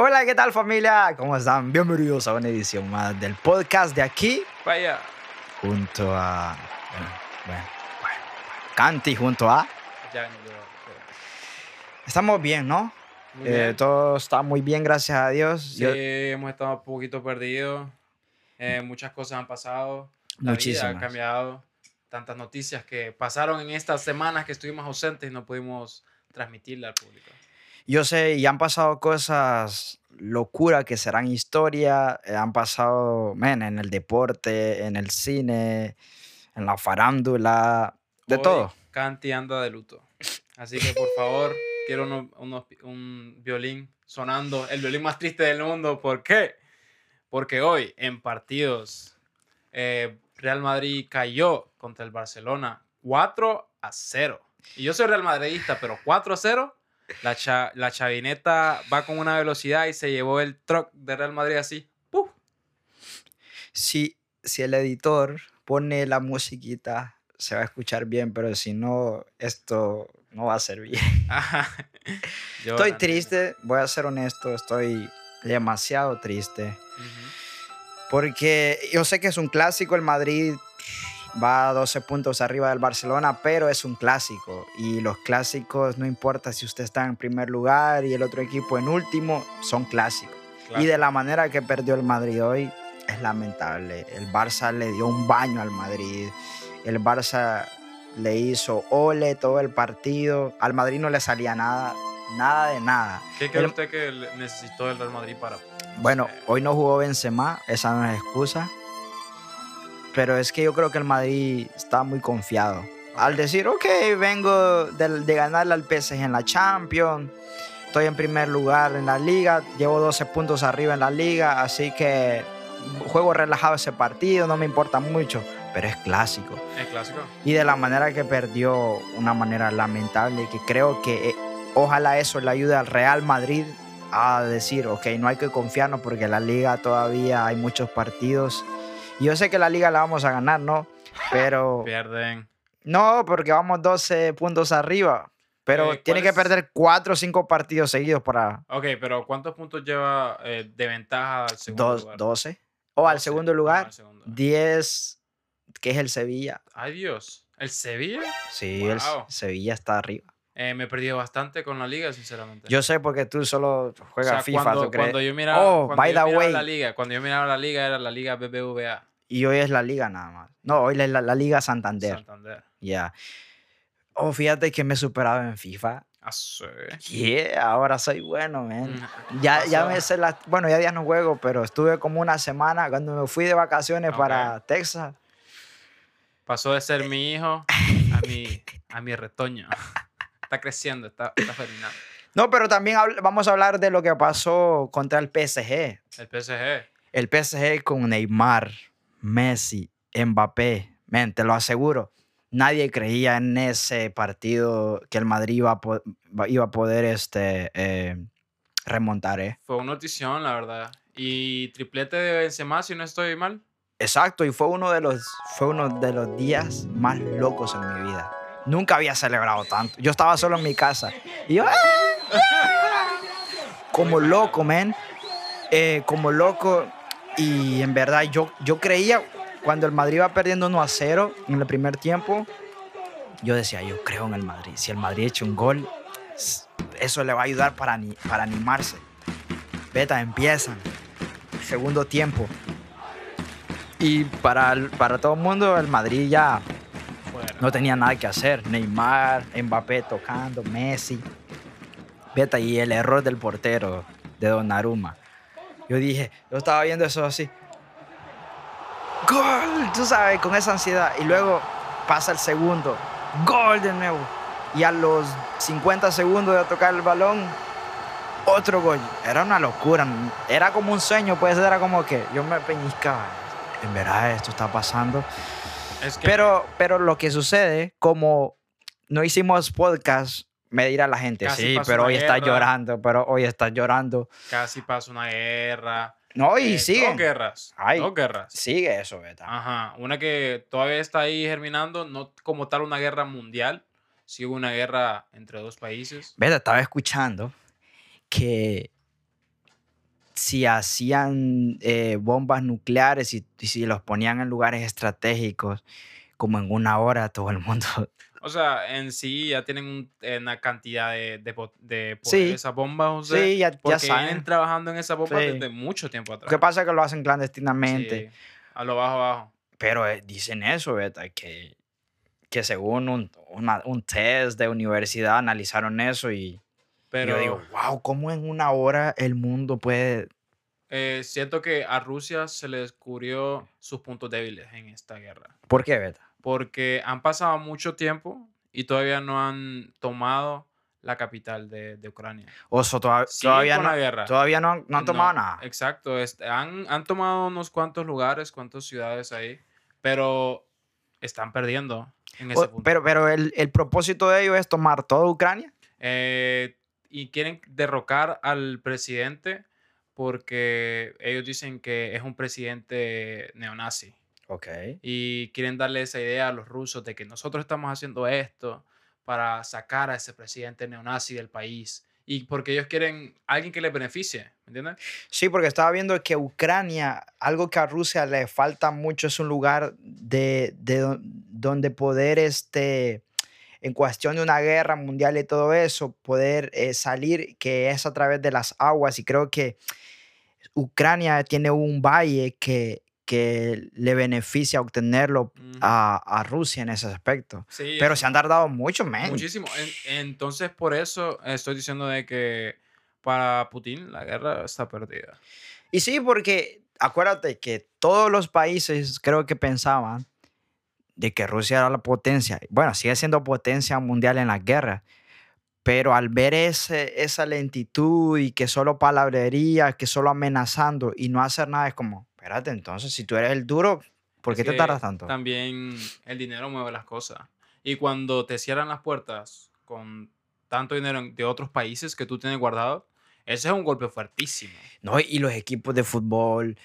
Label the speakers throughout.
Speaker 1: Hola, ¿qué tal familia? ¿Cómo están? Bienvenidos a una edición más del podcast de aquí.
Speaker 2: Vaya.
Speaker 1: Junto a... Bueno, bueno, bueno. Canti junto a... Estamos bien, ¿no? Eh, todo está muy bien, gracias a Dios.
Speaker 2: Sí,
Speaker 1: Yo-
Speaker 2: hemos estado un poquito perdidos. Eh, muchas cosas han pasado. La vida
Speaker 1: Muchísimas.
Speaker 2: ha cambiado. Tantas noticias que pasaron en estas semanas que estuvimos ausentes y no pudimos transmitirle al público.
Speaker 1: Yo sé, y han pasado cosas locura que serán historia, eh, han pasado, men, en el deporte, en el cine, en la farándula, de
Speaker 2: Hoy,
Speaker 1: todo.
Speaker 2: Canti anda de luto. Así que por favor, quiero uno- un violín sonando, el violín más triste del mundo. ¿Por qué? Porque hoy en partidos eh, Real Madrid cayó contra el Barcelona 4 a 0. Y yo soy Real Madridista, pero 4 a 0. La, cha- la chavineta va con una velocidad y se llevó el truck de Real Madrid así. ¡puf!
Speaker 1: Si, si el editor pone la musiquita, se va a escuchar bien, pero si no, esto no va a ser bien.
Speaker 2: Ajá.
Speaker 1: Estoy triste, voy a ser honesto, estoy demasiado triste. Porque yo sé que es un clásico, el Madrid va a 12 puntos arriba del Barcelona, pero es un clásico. Y los clásicos, no importa si usted está en primer lugar y el otro equipo en último, son clásicos.
Speaker 2: Claro.
Speaker 1: Y de la manera que perdió el Madrid hoy, es lamentable. El Barça le dio un baño al Madrid. El Barça le hizo ole todo el partido. Al Madrid no le salía nada, nada de nada.
Speaker 2: ¿Qué cree
Speaker 1: El-
Speaker 2: usted que necesitó el Real Madrid para.?
Speaker 1: Bueno,
Speaker 2: Eh,
Speaker 1: hoy no jugó Benzema, esa no es excusa. Pero es que yo creo que el Madrid está muy confiado. Al decir, ok, vengo de, de ganarle al PSG en la Champions, estoy en primer lugar en la liga, llevo 12 puntos arriba en la liga, así que juego relajado ese partido, no me importa mucho, pero es clásico.
Speaker 2: ¿Es clásico?
Speaker 1: Y de la manera que perdió, una manera lamentable, que creo que eh, ojalá eso le ayude al Real Madrid a decir, ok, no hay que confiarnos porque en la liga todavía hay muchos partidos. Yo sé que la liga la vamos a ganar, ¿no? Pero
Speaker 2: Pierden.
Speaker 1: no, porque vamos 12 puntos arriba. Pero
Speaker 2: Eh,
Speaker 1: tiene
Speaker 2: ¿cuál
Speaker 1: que perder 4 o 5 partidos seguidos para
Speaker 2: Ok, pero ¿cuántos puntos lleva eh, de ventaja al segundo
Speaker 1: dos-
Speaker 2: lugar?
Speaker 1: 12. O al
Speaker 2: 12.
Speaker 1: segundo lugar,
Speaker 2: al segundo.
Speaker 1: 10, que es el Sevilla.
Speaker 2: Ay, Dios. ¿El Sevilla?
Speaker 1: Sí, el. Sevilla está arriba.
Speaker 2: Eh, me he perdido bastante con la liga, sinceramente.
Speaker 1: Yo sé porque tú solo
Speaker 2: O
Speaker 1: juegas
Speaker 2: sea,
Speaker 1: FIFA,
Speaker 2: cuando,
Speaker 1: ¿tú crees?
Speaker 2: cuando yo miraba,
Speaker 1: Oh,
Speaker 2: cuando
Speaker 1: by
Speaker 2: yo
Speaker 1: the
Speaker 2: miraba
Speaker 1: way.
Speaker 2: la liga, cuando yo miraba la liga era la liga BBVA
Speaker 1: Y hoy es la liga nada más. No, hoy es la, la Liga Santander.
Speaker 2: Santander.
Speaker 1: Ya. Oh, fíjate que me he superado en FIFA.
Speaker 2: Ah, sí.
Speaker 1: Yeah, ahora soy bueno, man.
Speaker 2: Mm,
Speaker 1: Ya, ya me sé la... Bueno, ya días no juego, pero estuve como una semana cuando me fui de vacaciones para Texas.
Speaker 2: Pasó de ser mi hijo a mi, a mi retoño. Está creciendo, está, está germinando.
Speaker 1: No, pero también vamos a hablar de lo que pasó contra el PSG.
Speaker 2: El PSG.
Speaker 1: El PSG con Neymar, Messi, Mbappé. Men, te lo aseguro. Nadie creía en ese partido que el Madrid iba a, po- iba a poder este, eh, remontar, ¿eh?
Speaker 2: Fue una notición, la verdad. Y triplete de Benzema, si no estoy mal.
Speaker 1: Exacto, y fue uno de los, fue uno de los días más locos en mi vida. Nunca había celebrado tanto. Yo estaba solo en mi casa. Y yo, ¡ah! como loco, man. Eh, como loco. Y en verdad, yo, yo creía, cuando el Madrid iba perdiendo 1 a 0 en el primer tiempo, yo decía, yo creo en el Madrid. Si el Madrid echa un gol, eso le va a ayudar para, para animarse. Beta, empiezan. Segundo tiempo. Y para, el- para todo el mundo, el Madrid ya no tenía nada que hacer. Neymar, Mbappé tocando, Messi. Beta, y el error del portero de Donnarumma. Yo dije, yo estaba viendo eso así. ¡Gol! Tú sabes, con esa ansiedad. Y luego pasa el segundo. ¡Gol de nuevo! Y a los 50 segundos de tocar el balón, otro gol. Era una locura. Era como un sueño, pues era como que yo me peñiscaba. En verdad, esto está pasando.
Speaker 2: Es que
Speaker 1: Pero, pero lo que sucede, como no hicimos podcast, me dirá la gente,
Speaker 2: Casi
Speaker 1: sí, pero hoy está
Speaker 2: guerra".
Speaker 1: llorando, pero hoy está llorando.
Speaker 2: casi pasó una guerra.
Speaker 1: No, y
Speaker 2: Eh,
Speaker 1: sigue.
Speaker 2: Dos guerras.
Speaker 1: Ay.
Speaker 2: Dos guerras.
Speaker 1: Sigue eso, beta.
Speaker 2: Ajá. Una que todavía está ahí germinando, no como tal una guerra mundial, hubo una guerra entre dos países.
Speaker 1: Beta, estaba escuchando que si hacían eh, bombas nucleares y, y si los ponían en lugares estratégicos, como en una hora todo el mundo.
Speaker 2: O sea, en sí ya tienen eh, una cantidad de, de, de poder
Speaker 1: Sí.
Speaker 2: esas bombas, José.
Speaker 1: Sí, ya, ya
Speaker 2: porque
Speaker 1: saben.
Speaker 2: vienen trabajando en esa bomba
Speaker 1: Sí.
Speaker 2: desde mucho tiempo atrás.
Speaker 1: Lo que pasa es que lo hacen clandestinamente.
Speaker 2: Sí, a lo bajo, bajo.
Speaker 1: Pero eh, dicen eso, ¿verdad? Que, que según un, una- un test de universidad analizaron eso y
Speaker 2: Pero
Speaker 1: yo digo, wow, ¿cómo en una hora el mundo puede...
Speaker 2: eh, siento que a Rusia se le descubrió sus puntos débiles en esta guerra.
Speaker 1: ¿Por qué, verdad?
Speaker 2: Porque han pasado mucho tiempo y todavía no han tomado la capital de, de Ucrania.
Speaker 1: O sea, toda-
Speaker 2: Siguen
Speaker 1: todavía, no,
Speaker 2: guerra.
Speaker 1: todavía no, han- no han tomado nada.
Speaker 2: Exacto. este, han, han tomado unos cuantos lugares, cuantas ciudades ahí, pero están perdiendo en ese
Speaker 1: O-
Speaker 2: punto.
Speaker 1: pero pero el, el propósito de ellos es tomar toda Ucrania.
Speaker 2: Eh, y quieren derrocar al presidente porque ellos dicen que es un presidente neonazi.
Speaker 1: Ok.
Speaker 2: Y quieren darle esa idea a los rusos de que nosotros estamos haciendo esto para sacar a ese presidente neonazi del país. Y porque ellos quieren alguien que les beneficie, ¿me entiendes?
Speaker 1: Sí, porque estaba viendo que Ucrania, algo que a Rusia le falta mucho es un lugar de, de do- donde poder, este, en cuestión de una guerra mundial y todo eso, poder eh, salir, que es a través de las aguas. Y creo que Ucrania tiene un valle que, que le beneficia obtenerlo
Speaker 2: Ujú.
Speaker 1: a, a Rusia en ese aspecto.
Speaker 2: Sí,
Speaker 1: Pero se han tardado mucho, man.
Speaker 2: muchísimo. En- entonces, por eso estoy diciendo de que para Putin la guerra está perdida.
Speaker 1: Y sí, porque acuérdate que todos los países creo que pensaban de que Rusia era la potencia. Bueno, sigue siendo potencia mundial en la guerra. Pero al ver ese, esa lentitud y que solo palabrería, que solo amenazando y no hacer nada, es como, espérate, entonces si tú eres el duro, ¿por
Speaker 2: Es
Speaker 1: qué te
Speaker 2: que
Speaker 1: tardas tanto?
Speaker 2: También el dinero mueve las cosas. Y cuando te cierran las puertas con tanto dinero de otros países que tú tienes guardado, ese es un golpe fuertísimo.
Speaker 1: No, y los equipos de fútbol,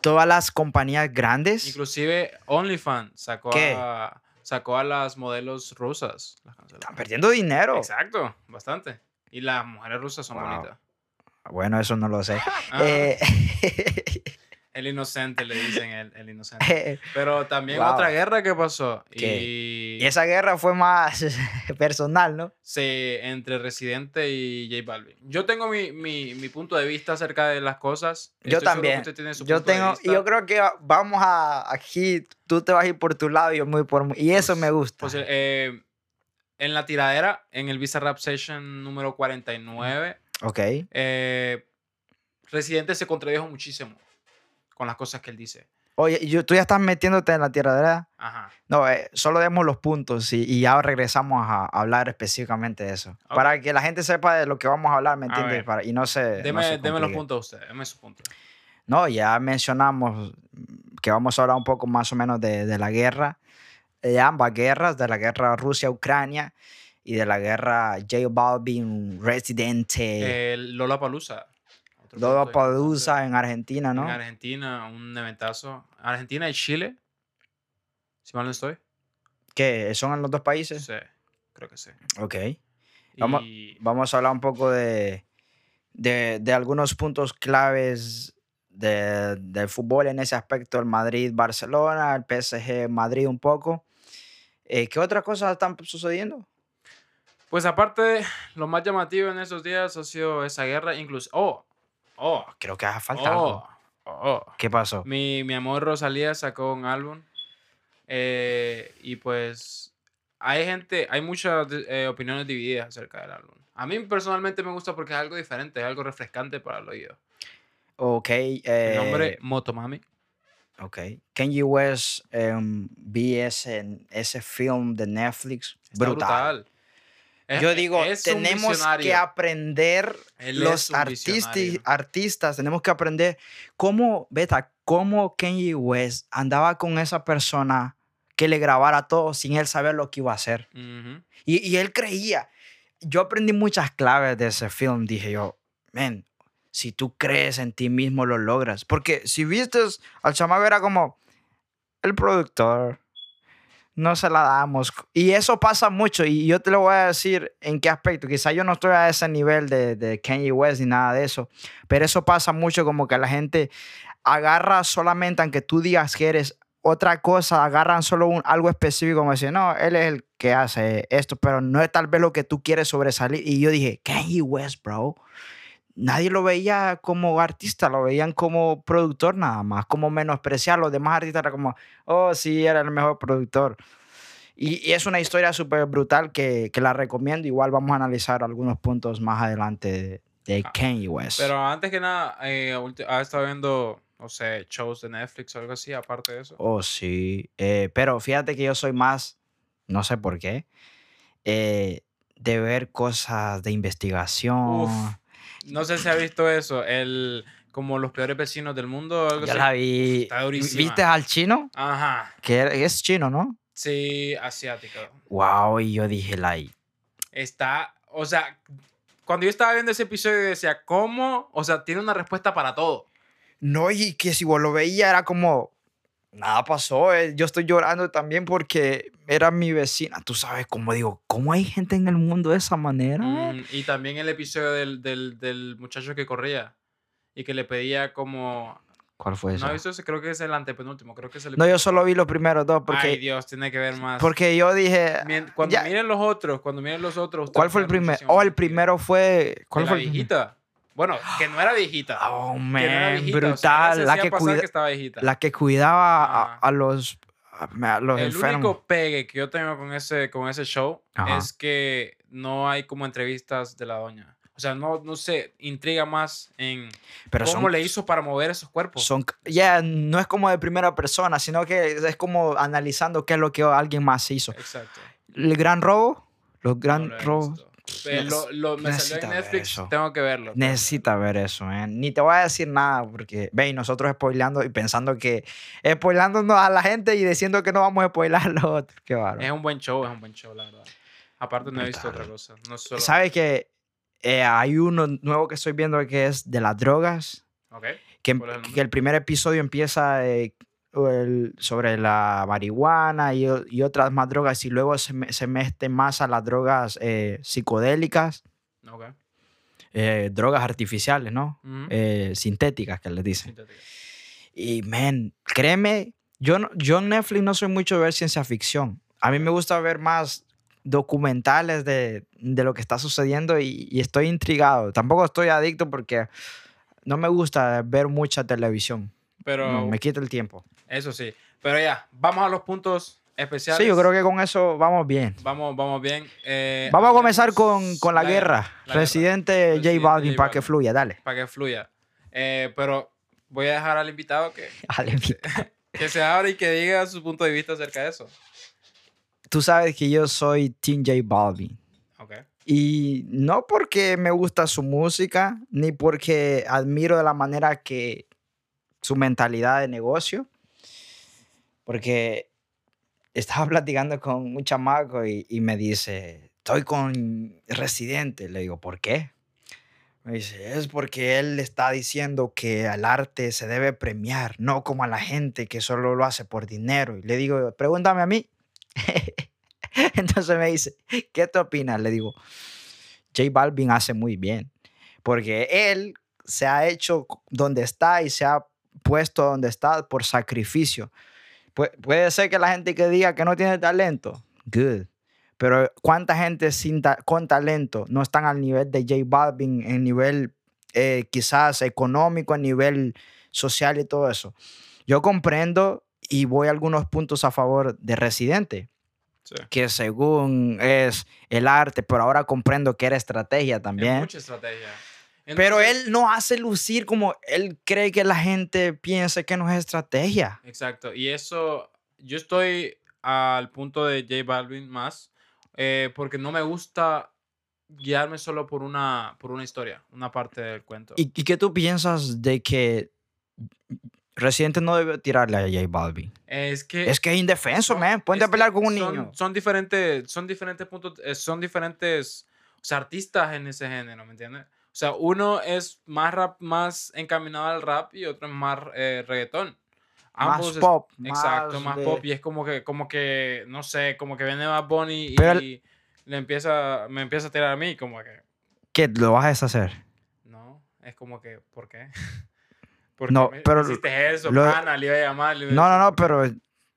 Speaker 1: todas las compañías grandes.
Speaker 2: Inclusive OnlyFans sacó
Speaker 1: ¿Qué?
Speaker 2: a, sacó a las modelos rusas. Las.
Speaker 1: Están perdiendo dinero.
Speaker 2: Exacto, bastante. Y las mujeres rusas son
Speaker 1: Wow.
Speaker 2: bonitas.
Speaker 1: Bueno, eso no lo sé.
Speaker 2: Ah,
Speaker 1: Eh,
Speaker 2: el inocente, le dicen el, el inocente. Pero también
Speaker 1: Wow.
Speaker 2: otra guerra que pasó. Y,
Speaker 1: y esa guerra fue más personal, ¿no?
Speaker 2: Sí, entre Residente y J Balvin. Yo tengo mi, mi, mi punto de vista acerca de las cosas.
Speaker 1: Yo
Speaker 2: Estoy
Speaker 1: también.
Speaker 2: usted tiene su
Speaker 1: Yo
Speaker 2: punto
Speaker 1: tengo,
Speaker 2: vista.
Speaker 1: yo creo que vamos a aquí, tú te vas a ir por tu lado y yo voy por y eso
Speaker 2: Pues-
Speaker 1: me gusta.
Speaker 2: Pues, eh, en la tiradera, en el Visa Rap Session número 49,
Speaker 1: ok.
Speaker 2: eh, Residente se contradijo muchísimo con las cosas que él dice.
Speaker 1: Oye, yo, tú ya estás metiéndote en la tierra, ¿verdad?
Speaker 2: Ajá.
Speaker 1: No, eh, solo demos los puntos y, y ya regresamos a hablar específicamente de eso.
Speaker 2: Ok.
Speaker 1: Para que la gente sepa de lo que vamos a hablar, ¿me
Speaker 2: A
Speaker 1: entiendes? Para- y no se. no
Speaker 2: Deme,
Speaker 1: se
Speaker 2: deme los puntos a usted, deme su punto.
Speaker 1: No, ya mencionamos que vamos a hablar un poco más o menos de, de la guerra, de ambas guerras, de la guerra Rusia-Ucrania y de la guerra J Balvin Residente,
Speaker 2: El Lola Palusa.
Speaker 1: Lola Palusa en Argentina, ¿no?
Speaker 2: En Argentina, un eventazo. Argentina y Chile. Si mal no estoy.
Speaker 1: ¿Qué? ¿Son en los dos países?
Speaker 2: Sí, creo que sí.
Speaker 1: Ok. Vamos-
Speaker 2: Y
Speaker 1: Vamos a hablar un poco de, de, de algunos puntos claves de- del fútbol en ese aspecto, el Madrid-Barcelona, el PSG-Madrid un poco. Eh, ¿Qué otras cosas están sucediendo?
Speaker 2: Pues aparte, lo más llamativo en esos días ha sido esa guerra. Incluso. Oh, oh,
Speaker 1: Creo que hace falta algo.
Speaker 2: oh, oh.
Speaker 1: ¿Qué pasó?
Speaker 2: Mi, mi amor Rosalía sacó un álbum. eh, y pues hay gente, hay muchas eh, opiniones divididas acerca del álbum. A mí personalmente me gusta porque es algo diferente, es algo refrescante para el oído.
Speaker 1: Ok. Eh,
Speaker 2: nombre Motomami.
Speaker 1: Ok. Kanye West em, vi ese, ese film de Netflix. Brutal. Yo digo,
Speaker 2: es
Speaker 1: tenemos que aprender
Speaker 2: Él
Speaker 1: los artisti- artistas, tenemos que aprender cómo, beta, cómo Kanye West andaba con esa persona que le grabara todo sin él saber lo que iba a hacer. Y, y él creía. Yo aprendí muchas claves de ese film. Dije yo, man, si tú crees en ti mismo, lo logras. Porque si viste al chamaco era como el productor. No se la damos. Y eso pasa mucho. Y yo te lo voy a decir en qué aspecto. Quizá yo no estoy a ese nivel de, de Kanye West ni nada de eso. Pero eso pasa mucho como que la gente agarra solamente, aunque tú digas que eres otra cosa, agarran solo un, algo específico como decir, no, él es el que hace esto, pero no es tal vez lo que tú quieres sobresalir. Y yo dije, Kanye West, bro. Nadie lo veía como artista, lo veían como productor nada más, como menospreciar. Los demás artistas era como, oh, sí, era el mejor productor. Y, y es una historia súper brutal que, que la recomiendo. Igual vamos a analizar algunos puntos más adelante de, de Kanye West.
Speaker 2: Pero antes que nada, eh, ulti- ¿has estado viendo, no sé, shows de Netflix o algo así, aparte de eso?
Speaker 1: Oh, sí. Eh, pero fíjate que yo soy más, no sé por qué, eh, de ver cosas de investigación.
Speaker 2: Uf, No sé si has visto eso, el como los peores vecinos del mundo algo
Speaker 1: ya
Speaker 2: así.
Speaker 1: la vi.
Speaker 2: Está durísima.
Speaker 1: ¿Viste al chino?
Speaker 2: Ajá,
Speaker 1: Que es chino, ¿no?
Speaker 2: sí, asiático.
Speaker 1: Wow, y yo dije, like,
Speaker 2: Está, o sea, cuando yo estaba viendo ese episodio decía, ¿cómo? O sea, tiene una respuesta para todo.
Speaker 1: no, y que si vos lo veías era como, nada pasó, eh, yo estoy llorando también porque era mi vecina, tú sabes, como digo, ¿cómo hay gente en el mundo de esa manera?
Speaker 2: Mm, y también el episodio del, del, del muchacho que corría y que le pedía como...
Speaker 1: ¿Cuál fue eso?
Speaker 2: No, eso creo que es el antepenúltimo, creo que es el
Speaker 1: No, yo solo vi los primeros dos porque,
Speaker 2: Ay, Dios, tiene que ver más.
Speaker 1: porque yo dije,
Speaker 2: cuando
Speaker 1: ya-
Speaker 2: miren los otros, cuando miren los otros...
Speaker 1: ¿cuál fue el primero? Oh, el primero fue, ¿cuál
Speaker 2: de
Speaker 1: fue
Speaker 2: la
Speaker 1: el
Speaker 2: viejita. Bueno, que no era viejita.
Speaker 1: Oh,
Speaker 2: que no era
Speaker 1: man,
Speaker 2: viejita, o sea,
Speaker 1: brutal.
Speaker 2: ella se
Speaker 1: la, que cuida-
Speaker 2: que estaba viejita.
Speaker 1: la que cuidaba a,
Speaker 2: Ajá.
Speaker 1: a los, a, a los
Speaker 2: el
Speaker 1: enfermos.
Speaker 2: único pegue que yo tengo con ese, con ese show
Speaker 1: Ajá.
Speaker 2: es que no hay como entrevistas de la doña. O sea, no, no sé, intriga más en
Speaker 1: Pero
Speaker 2: cómo
Speaker 1: son,
Speaker 2: le hizo para mover esos cuerpos.
Speaker 1: son ya no es como de primera persona, sino que es como analizando qué es lo que alguien más hizo.
Speaker 2: Exacto.
Speaker 1: El gran robo, los
Speaker 2: No
Speaker 1: gran
Speaker 2: lo he
Speaker 1: robos.
Speaker 2: visto. Lo, lo- me salió en Netflix,
Speaker 1: eso.
Speaker 2: tengo que verlo.
Speaker 1: Necesita ver eso, man. Ni te voy a decir nada porque, ve, y nosotros spoileando y pensando que, spoileándonos a la gente y diciendo que no vamos a spoilar a los otros. Qué bárbaro.
Speaker 2: Es un buen show, es un buen show, la verdad. Aparte no he visto otra cosa. No solo...
Speaker 1: ¿Sabes que eh, hay uno nuevo que estoy viendo que es de las drogas?
Speaker 2: Ok.
Speaker 1: que,
Speaker 2: ¿Cuál es el
Speaker 1: que el primer episodio empieza eh, el- sobre la marihuana y, y otras más drogas y luego se, se mete más a las drogas eh, psicodélicas,
Speaker 2: Ok.
Speaker 1: eh, drogas artificiales, ¿no?
Speaker 2: Ujú.
Speaker 1: Eh, sintéticas que les dicen.
Speaker 2: Sintética.
Speaker 1: Y, man, créeme, yo, yo en Netflix no soy mucho de ver ciencia ficción. A mí me gusta ver más documentales de, de lo que está sucediendo y, y estoy intrigado. Tampoco estoy adicto porque no me gusta ver mucha televisión.
Speaker 2: Pero
Speaker 1: No, me quita el tiempo.
Speaker 2: eso sí. Pero ya, vamos a los puntos especiales.
Speaker 1: Sí, yo creo que con eso vamos bien.
Speaker 2: Vamos, vamos bien. Eh,
Speaker 1: Vamos a comenzar con, con la, guerra.
Speaker 2: la guerra,
Speaker 1: J
Speaker 2: Residente
Speaker 1: Balvin,
Speaker 2: J
Speaker 1: para que
Speaker 2: Balvin.
Speaker 1: fluya, dale.
Speaker 2: Para que fluya. Eh, pero voy a dejar al invitado que,
Speaker 1: Dale, mi-
Speaker 2: que se abra y que diga su punto de vista acerca de eso.
Speaker 1: Tú sabes que yo soy Team J Balvin.
Speaker 2: Ok.
Speaker 1: Y no porque me gusta su música, ni porque admiro de la manera que su mentalidad de negocio, porque estaba platicando con un chamaco y, me dice, estoy con Residente. Le digo, ¿por qué? Me dice, es porque él está diciendo que al arte se debe premiar, no como a la gente que solo lo hace por dinero. Y le digo, pregúntame a mí. Entonces me dice, ¿qué te opinas? Le digo, J Balvin hace muy bien, porque él se ha hecho donde está y se ha puesto donde está por sacrificio. Pu- puede ser que la gente que diga que no tiene talento, good. Pero ¿cuánta gente sin ta- con talento no están al nivel de J Balvin, en nivel eh, quizás económico, en nivel social y todo eso? Yo comprendo y voy a algunos puntos a favor de Residente
Speaker 2: Sí.
Speaker 1: que según es el arte, pero ahora comprendo que era estrategia
Speaker 2: Es
Speaker 1: también.
Speaker 2: mucha estrategia.
Speaker 1: Pero él no hace lucir como él cree que la gente piense que no es estrategia.
Speaker 2: Exacto. Y eso, yo estoy al punto de J Balvin más, eh, porque no me gusta guiarme solo por una, por una historia, una parte del cuento.
Speaker 1: ¿Y, y qué tú piensas de que Residente no debe tirarle a J Balvin?
Speaker 2: es que...
Speaker 1: Es que es indefenso,
Speaker 2: son-
Speaker 1: man. Ponte a pelear con un
Speaker 2: son-
Speaker 1: niño.
Speaker 2: Son diferentes, son diferentes puntos, eh, son diferentes o sea, artistas en ese género, ¿me entiendes? O sea, uno es más rap, más encaminado al rap y otro es más eh, reggaetón. ambos
Speaker 1: más
Speaker 2: es-
Speaker 1: pop.
Speaker 2: Exacto, más
Speaker 1: de-
Speaker 2: pop y es como que, como que, no sé, como que viene Bad Bunny y,
Speaker 1: el-
Speaker 2: le empieza, me empieza a tirar a mí, como que,
Speaker 1: ¿Qué? ¿Lo vas a deshacer?
Speaker 2: no, es como que, ¿por qué? ¿Por
Speaker 1: No,
Speaker 2: me
Speaker 1: pero
Speaker 2: hiciste eso,
Speaker 1: lo-
Speaker 2: pana? Le iba a llamar. iba a
Speaker 1: No, no, no, pero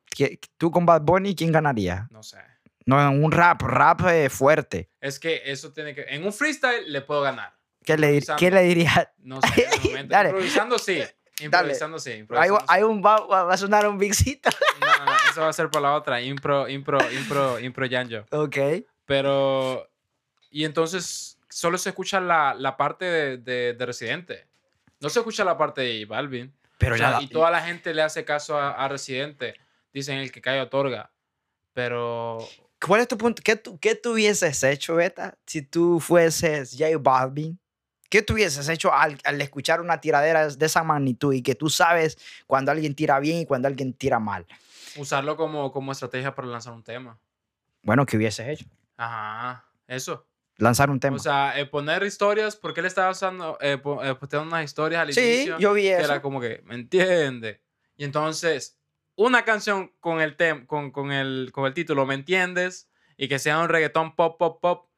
Speaker 1: ¿qué- tú con Bad Bunny, ¿quién ganaría?
Speaker 2: No sé.
Speaker 1: No, en un rap, rap eh, fuerte.
Speaker 2: Es que eso tiene que, en un freestyle le puedo ganar.
Speaker 1: ¿Qué le. ¿qué le diría?
Speaker 2: No sé, en el momento.
Speaker 1: Dale.
Speaker 2: Improvisando sí. Improvisando sí.
Speaker 1: Hay,
Speaker 2: improvisando sí.
Speaker 1: hay un, va, va- a sonar un bigcito.
Speaker 2: No, no, no, eso va a ser por la otra. Impro, impro, impro, impro Yanjo.
Speaker 1: ok.
Speaker 2: Pero. Y entonces solo se escucha la, la parte de, de, de Residente. No se escucha la parte de Balvin.
Speaker 1: Pero
Speaker 2: O sea,
Speaker 1: ya,
Speaker 2: y toda la gente le hace caso a, a Residente. Dicen el que cae otorga. Pero.
Speaker 1: ¿cuál es tu punto? ¿Qué, tú, ¿Qué tú hubieses hecho, Beta, si tú fueses J Balvin? ¿Qué tú hubieses hecho al, al escuchar una tiradera de esa magnitud y que tú sabes cuando alguien tira bien y cuando alguien tira mal?
Speaker 2: Usarlo como, como estrategia para lanzar un tema.
Speaker 1: Bueno, ¿qué hubieses hecho?
Speaker 2: Ajá. Eso.
Speaker 1: Lanzar un tema.
Speaker 2: O sea, eh, poner historias, porque él estaba usando, eh, eh, posteando unas historias al
Speaker 1: sí,
Speaker 2: inicio.
Speaker 1: yo vi
Speaker 2: que
Speaker 1: eso.
Speaker 2: era como que, ¿me entiende? Y entonces, una canción con el, tem con, con, el, con el título, ¿me entiendes? Y que sea un reggaetón pop, pop, pop,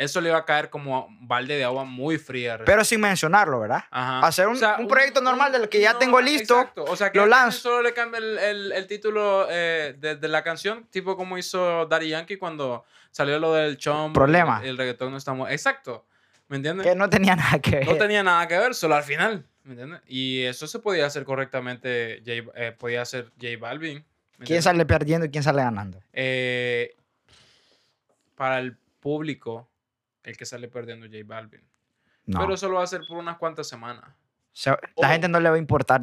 Speaker 2: eso le iba a caer como un balde de agua muy fría.
Speaker 1: Pero sin mencionarlo, ¿verdad?
Speaker 2: Ajá.
Speaker 1: hacer un- un proyecto normal del que ya
Speaker 2: no,
Speaker 1: tengo listo,
Speaker 2: exacto. O sea, que
Speaker 1: lo lanzo.
Speaker 2: Solo le cambia el, el- el título eh, de, de la canción, tipo como hizo Daddy Yankee cuando salió lo del chom.
Speaker 1: Problema.
Speaker 2: El, el reggaetón no está mu- Exacto. ¿Me entiendes?
Speaker 1: Que no tenía nada que ver.
Speaker 2: No tenía nada que ver, solo al final. ¿Me entiendes? Y eso se podía hacer correctamente. J- eh, podía hacer J Balvin. ¿me
Speaker 1: ¿Quién sale perdiendo y quién sale ganando?
Speaker 2: Eh, para el público, el que sale perdiendo J Balvin.
Speaker 1: No.
Speaker 2: Pero eso lo va a hacer por unas cuantas semanas.
Speaker 1: Se- la
Speaker 2: Oh.
Speaker 1: gente no le va a importar.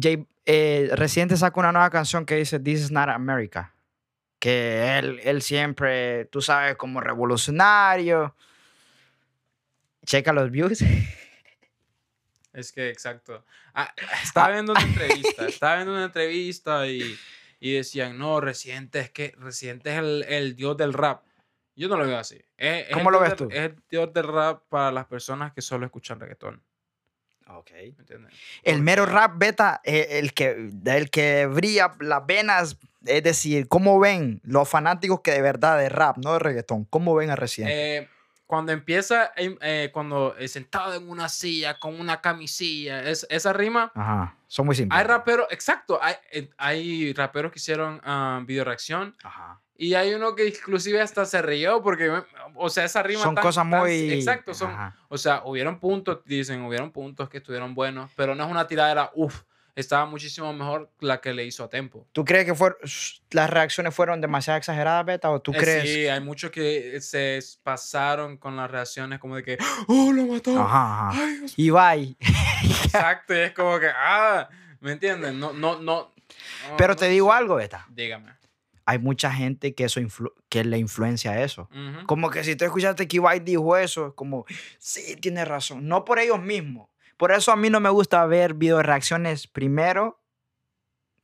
Speaker 1: Jay, eh, Residente saca una nueva canción que dice This is not America. Que él, él siempre, tú sabes, como revolucionario. Checa los views.
Speaker 2: Es que, exacto. Ah, estaba viendo una entrevista, estaba viendo una entrevista y, y decían, no, Residente es que Residente es el, el dios del rap. Yo no lo veo así. Es-
Speaker 1: ¿Cómo lo ves
Speaker 2: del-
Speaker 1: tú?
Speaker 2: Es el dios del rap para las personas que solo escuchan reggaetón. ¿Me entiendes?
Speaker 1: El mero rap beta, eh, el que, el que brilla las venas, es decir, ¿cómo ven los fanáticos que de verdad de rap, no de reggaetón? ¿Cómo ven a Residente?
Speaker 2: Eh, cuando empieza, eh, eh, cuando eh, sentado en una silla con una camisilla, es, esa rima,
Speaker 1: Ajá, son muy simples.
Speaker 2: hay raperos, exacto, hay, eh, hay raperos que hicieron ah, video reacción
Speaker 1: Ajá.
Speaker 2: Y hay uno que inclusive hasta se rió porque, o sea, esa rima
Speaker 1: Son
Speaker 2: tan-
Speaker 1: cosas
Speaker 2: tan-
Speaker 1: muy...
Speaker 2: exacto, son,
Speaker 1: Ajá.
Speaker 2: o sea, hubieron puntos, dicen, hubieron puntos que estuvieron buenos, pero no es una tiradera, uff, estaba muchísimo mejor la que le hizo a Tempo.
Speaker 1: ¿Tú crees que fueron, las reacciones fueron demasiado exageradas, Beta? ¿O tú
Speaker 2: Eh,
Speaker 1: crees?
Speaker 2: Sí, hay muchos que se pasaron con las reacciones como de que, oh, lo mató.
Speaker 1: Ajá, ajá.
Speaker 2: Ay, Dios
Speaker 1: Y bye.
Speaker 2: Exacto, y es como que, ah, ¿me entienden? No, no, no. no,
Speaker 1: Pero
Speaker 2: no
Speaker 1: te digo algo, Beta.
Speaker 2: Dígame.
Speaker 1: Hay mucha gente que, eso que le influencia eso.
Speaker 2: Ujú.
Speaker 1: Como que si tú escuchaste que Ibai dijo eso, es como, sí, tiene razón. No por ellos mismos. Por eso a mí no me gusta ver video reacciones primero.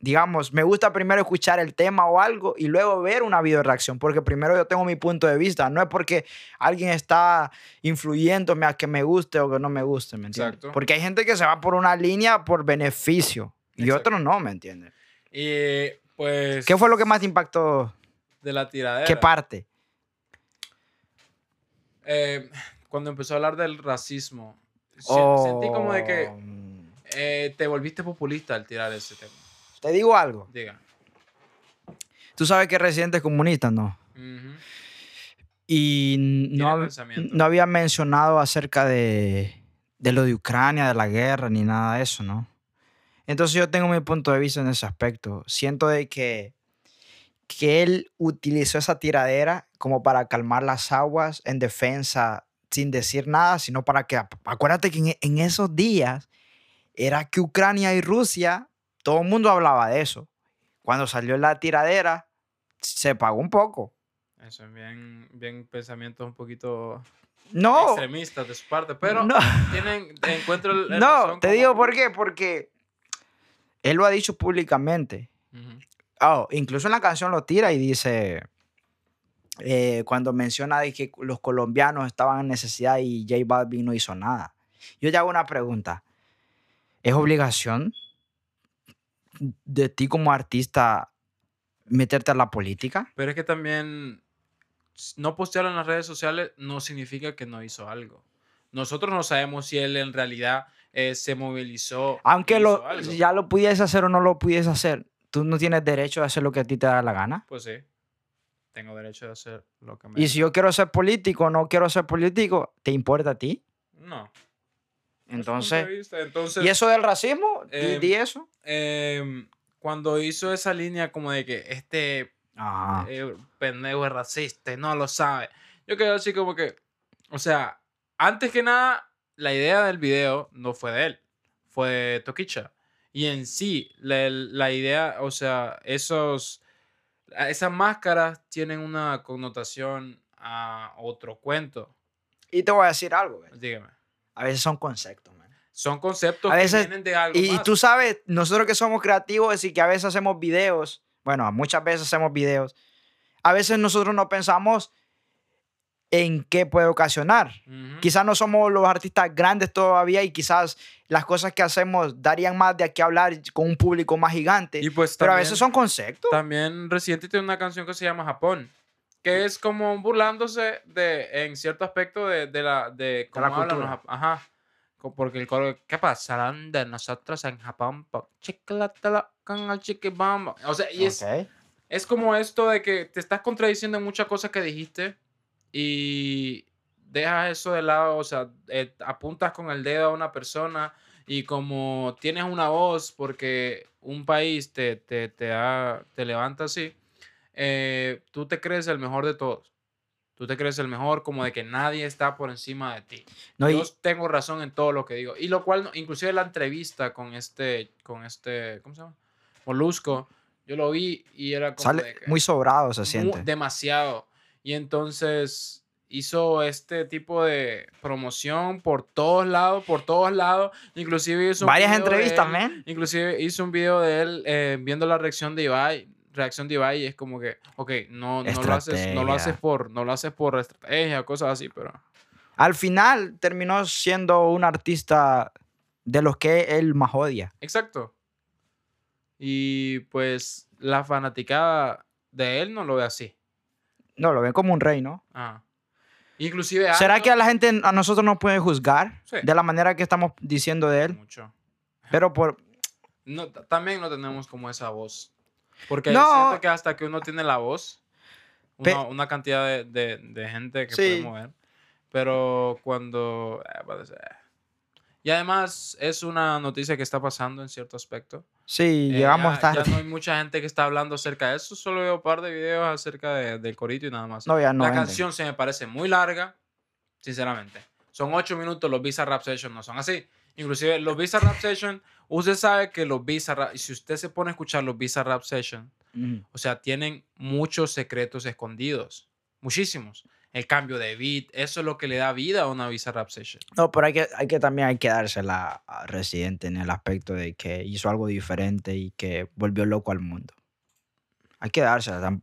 Speaker 1: Digamos, me gusta primero escuchar el tema o algo y luego ver una video reacción, porque primero yo tengo mi punto de vista. No es porque alguien está influyéndome a que me guste o que no me guste, ¿me entiendes?
Speaker 2: Exacto.
Speaker 1: Porque hay gente que se va por una línea por beneficio y
Speaker 2: Exacto.
Speaker 1: otros no, ¿me entiendes?
Speaker 2: Y pues.
Speaker 1: ¿Qué fue lo que más te impactó?
Speaker 2: De la tiradera.
Speaker 1: ¿Qué parte?
Speaker 2: Eh, cuando empezó a hablar del racismo,
Speaker 1: Oh,
Speaker 2: sentí como de que eh, te volviste populista al tirar ese tema.
Speaker 1: Te digo algo.
Speaker 2: Diga.
Speaker 1: Tú sabes que Residente es comunista, ¿no? Y no, no había mencionado acerca de, de lo de Ucrania, de la guerra, ni nada de eso, ¿no? Entonces yo tengo mi punto de vista en ese aspecto. Siento de que, que él utilizó esa tiradera como para calmar las aguas en defensa sin decir nada, sino para que, acuérdate que en, en esos días era que Ucrania y Rusia, todo el mundo hablaba de eso. Cuando salió la tiradera, se pagó un poco.
Speaker 2: Eso es bien, bien pensamientos un poquito
Speaker 1: No,
Speaker 2: extremistas de su parte, pero
Speaker 1: no.
Speaker 2: tienen, encuentro el, el
Speaker 1: No, te
Speaker 2: como-
Speaker 1: digo por qué, porque él lo ha dicho públicamente.
Speaker 2: Ujú.
Speaker 1: Oh, incluso en la canción lo tira y dice, eh, cuando menciona de que los colombianos estaban en necesidad y J Balvin no hizo nada. Yo te hago una pregunta. ¿Es obligación de ti como artista meterte a la política?
Speaker 2: Pero es que también no postearlo en las redes sociales no significa que no hizo algo. Nosotros no sabemos si él en realidad eh, se movilizó.
Speaker 1: Aunque lo,
Speaker 2: algo.
Speaker 1: ya lo pudiese hacer o no lo pudiese hacer, tú no tienes derecho a hacer lo que a ti te da la gana.
Speaker 2: Pues sí. Tengo derecho de hacer lo que me.
Speaker 1: Y si yo quiero ser político o no quiero ser político, ¿te importa a ti?
Speaker 2: No.
Speaker 1: Entonces,
Speaker 2: vista. Entonces,
Speaker 1: ¿y eso del racismo?
Speaker 2: Eh,
Speaker 1: di eso.
Speaker 2: em, cuando hizo esa línea como de que este
Speaker 1: Ah,
Speaker 2: eh, pendejo es racista y no lo sabe. Yo quedé así como que, o sea, antes que nada, la idea del video no fue de él, fue de Toquicha. Y en sí, la, la idea, o sea, esos, esas máscaras tienen una connotación a otro cuento.
Speaker 1: y te voy a decir algo, güey.
Speaker 2: Dígame.
Speaker 1: A veces son conceptos, man.
Speaker 2: Son conceptos
Speaker 1: A
Speaker 2: que
Speaker 1: veces-
Speaker 2: vienen de algo
Speaker 1: Y, y tú sabes, nosotros que somos creativos, decir, que a veces hacemos videos, bueno, muchas veces hacemos videos, a veces nosotros no pensamos en qué puede ocasionar.
Speaker 2: Ujú.
Speaker 1: Quizás no somos los artistas grandes todavía y quizás las cosas que hacemos darían más de aquí a hablar con un público más gigante.
Speaker 2: Y pues
Speaker 1: pero a veces son conceptos.
Speaker 2: También Residente tiene una canción que se llama Japón, que es como burlándose de, en cierto aspecto de, de la, de cómo
Speaker 1: la
Speaker 2: hablan los Ajá. Porque el coro, ¿qué pasarán de nosotros en Japón? O sea, y es,
Speaker 1: Ok.
Speaker 2: es como esto de que te estás contradiciendo en muchas cosas que dijiste y dejas eso de lado, o sea, eh, apuntas con el dedo a una persona y como tienes una voz porque un país te, te, te, da- te levanta así, eh, tú te crees el mejor de todos. Tú te crees el mejor como de que nadie está por encima de ti.
Speaker 1: No, y-
Speaker 2: Yo tengo razón en todo lo que digo. Y lo cual, inclusive la entrevista con este, con este, ¿cómo se llama? Molusco, yo lo vi y era como
Speaker 1: sale
Speaker 2: de que-
Speaker 1: muy sobrado, se siente.
Speaker 2: demasiado. Y entonces hizo este tipo de promoción por todos lados, por todos lados. Inclusive hizo un
Speaker 1: Varias
Speaker 2: video de
Speaker 1: entrevistas,
Speaker 2: él-
Speaker 1: man.
Speaker 2: Inclusive hizo un video de él eh, viendo la reacción de Ibai. Reacción de Ibai y es como que, ok, no, no lo haces, no lo haces
Speaker 1: Estrategia.
Speaker 2: por, no lo haces por estrategia, cosas así, pero.
Speaker 1: Al final terminó siendo un artista de los que él más odia.
Speaker 2: Exacto. Y pues la fanaticada de él no lo ve así.
Speaker 1: No, lo ven como un rey, ¿no?
Speaker 2: Ajá. Inclusive
Speaker 1: ¿Será que a la gente, a nosotros nos puede juzgar
Speaker 2: Sí.
Speaker 1: de la manera que estamos diciendo de él?
Speaker 2: Mucho.
Speaker 1: Pero por...
Speaker 2: No, también no tenemos como esa voz. Porque
Speaker 1: No.
Speaker 2: siento que hasta que uno tiene la voz,
Speaker 1: Pe-
Speaker 2: una, una cantidad de, de- de gente que
Speaker 1: Sí.
Speaker 2: puede mover. Pero cuando... eh, puede ser. Y además es una noticia que está pasando en cierto aspecto.
Speaker 1: Sí,
Speaker 2: Eh,
Speaker 1: llegamos
Speaker 2: ya,
Speaker 1: tarde.
Speaker 2: ya no hay mucha gente que está hablando acerca de eso. Solo veo un par de videos acerca de- del corito y nada más.
Speaker 1: No, ya no
Speaker 2: la
Speaker 1: venden.
Speaker 2: canción se me parece muy larga, sinceramente. Son ocho minutos, los Visa Rap Session no son así. Inclusive los Visa Rap Session, usted sabe que los Visa Rap, si usted se pone a escuchar los Visa Rap Session,
Speaker 1: Ujú.
Speaker 2: o sea, tienen muchos secretos escondidos, muchísimos. El cambio de beat, eso es lo que le da vida a una Visa Rap Session.
Speaker 1: No, pero hay que, hay que también hay que dársela a Residente en el aspecto de que hizo algo diferente y que volvió loco al mundo. Hay que dársela.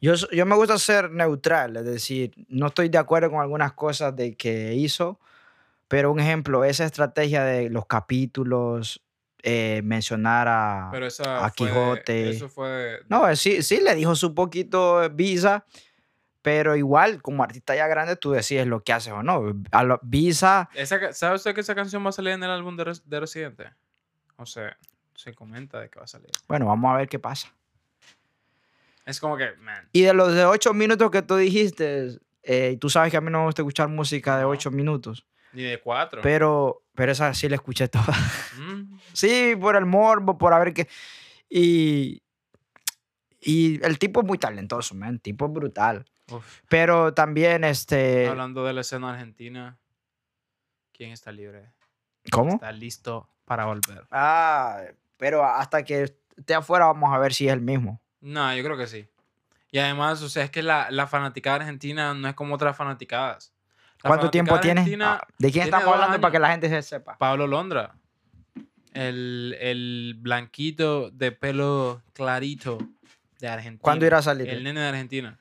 Speaker 1: Yo, yo me gusta ser neutral, es decir, no estoy de acuerdo con algunas cosas de que hizo, pero un ejemplo, esa estrategia de los capítulos, eh, mencionar a...
Speaker 2: Pero esa
Speaker 1: a
Speaker 2: fue-
Speaker 1: Quijote.
Speaker 2: eso fue... de-
Speaker 1: No, eh, sí, sí, le dijo su poquito Visa, pero igual, como artista ya grande, tú decides lo que haces o no. A lo- Visa,
Speaker 2: Esa ¿Sabe usted que esa canción va a salir en el álbum de, de Residente? O sea, se comenta de que va a salir.
Speaker 1: bueno, vamos a ver qué pasa.
Speaker 2: Es como que, man,
Speaker 1: Y de los de ocho minutos que tú dijiste, eh, tú sabes que a mí no me gusta escuchar música de
Speaker 2: No.
Speaker 1: ocho minutos,
Speaker 2: ni de cuatro.
Speaker 1: pero, pero esa sí la escuché toda.
Speaker 2: Mm,
Speaker 1: sí, por el morbo, por a ver qué. Y, y el tipo es muy talentoso, man, el tipo es brutal.
Speaker 2: Uf.
Speaker 1: Pero también, este,
Speaker 2: Hablando de la escena argentina, ¿quién está libre?
Speaker 1: ¿cómo?
Speaker 2: Está listo para volver.
Speaker 1: Ah, pero hasta que esté afuera vamos a ver si es el mismo.
Speaker 2: No, yo creo que sí. Y además, o sea, es que la, la fanaticada argentina no es como otras fanaticadas. La
Speaker 1: ¿Cuánto tiempo tiene? Ah, ¿De quién
Speaker 2: tiene
Speaker 1: estamos hablando para
Speaker 2: años.
Speaker 1: que la gente se sepa?
Speaker 2: Pablo Londra. El, el blanquito de pelo clarito de Argentina.
Speaker 1: ¿Cuándo irá a salir?
Speaker 2: El nene de Argentina.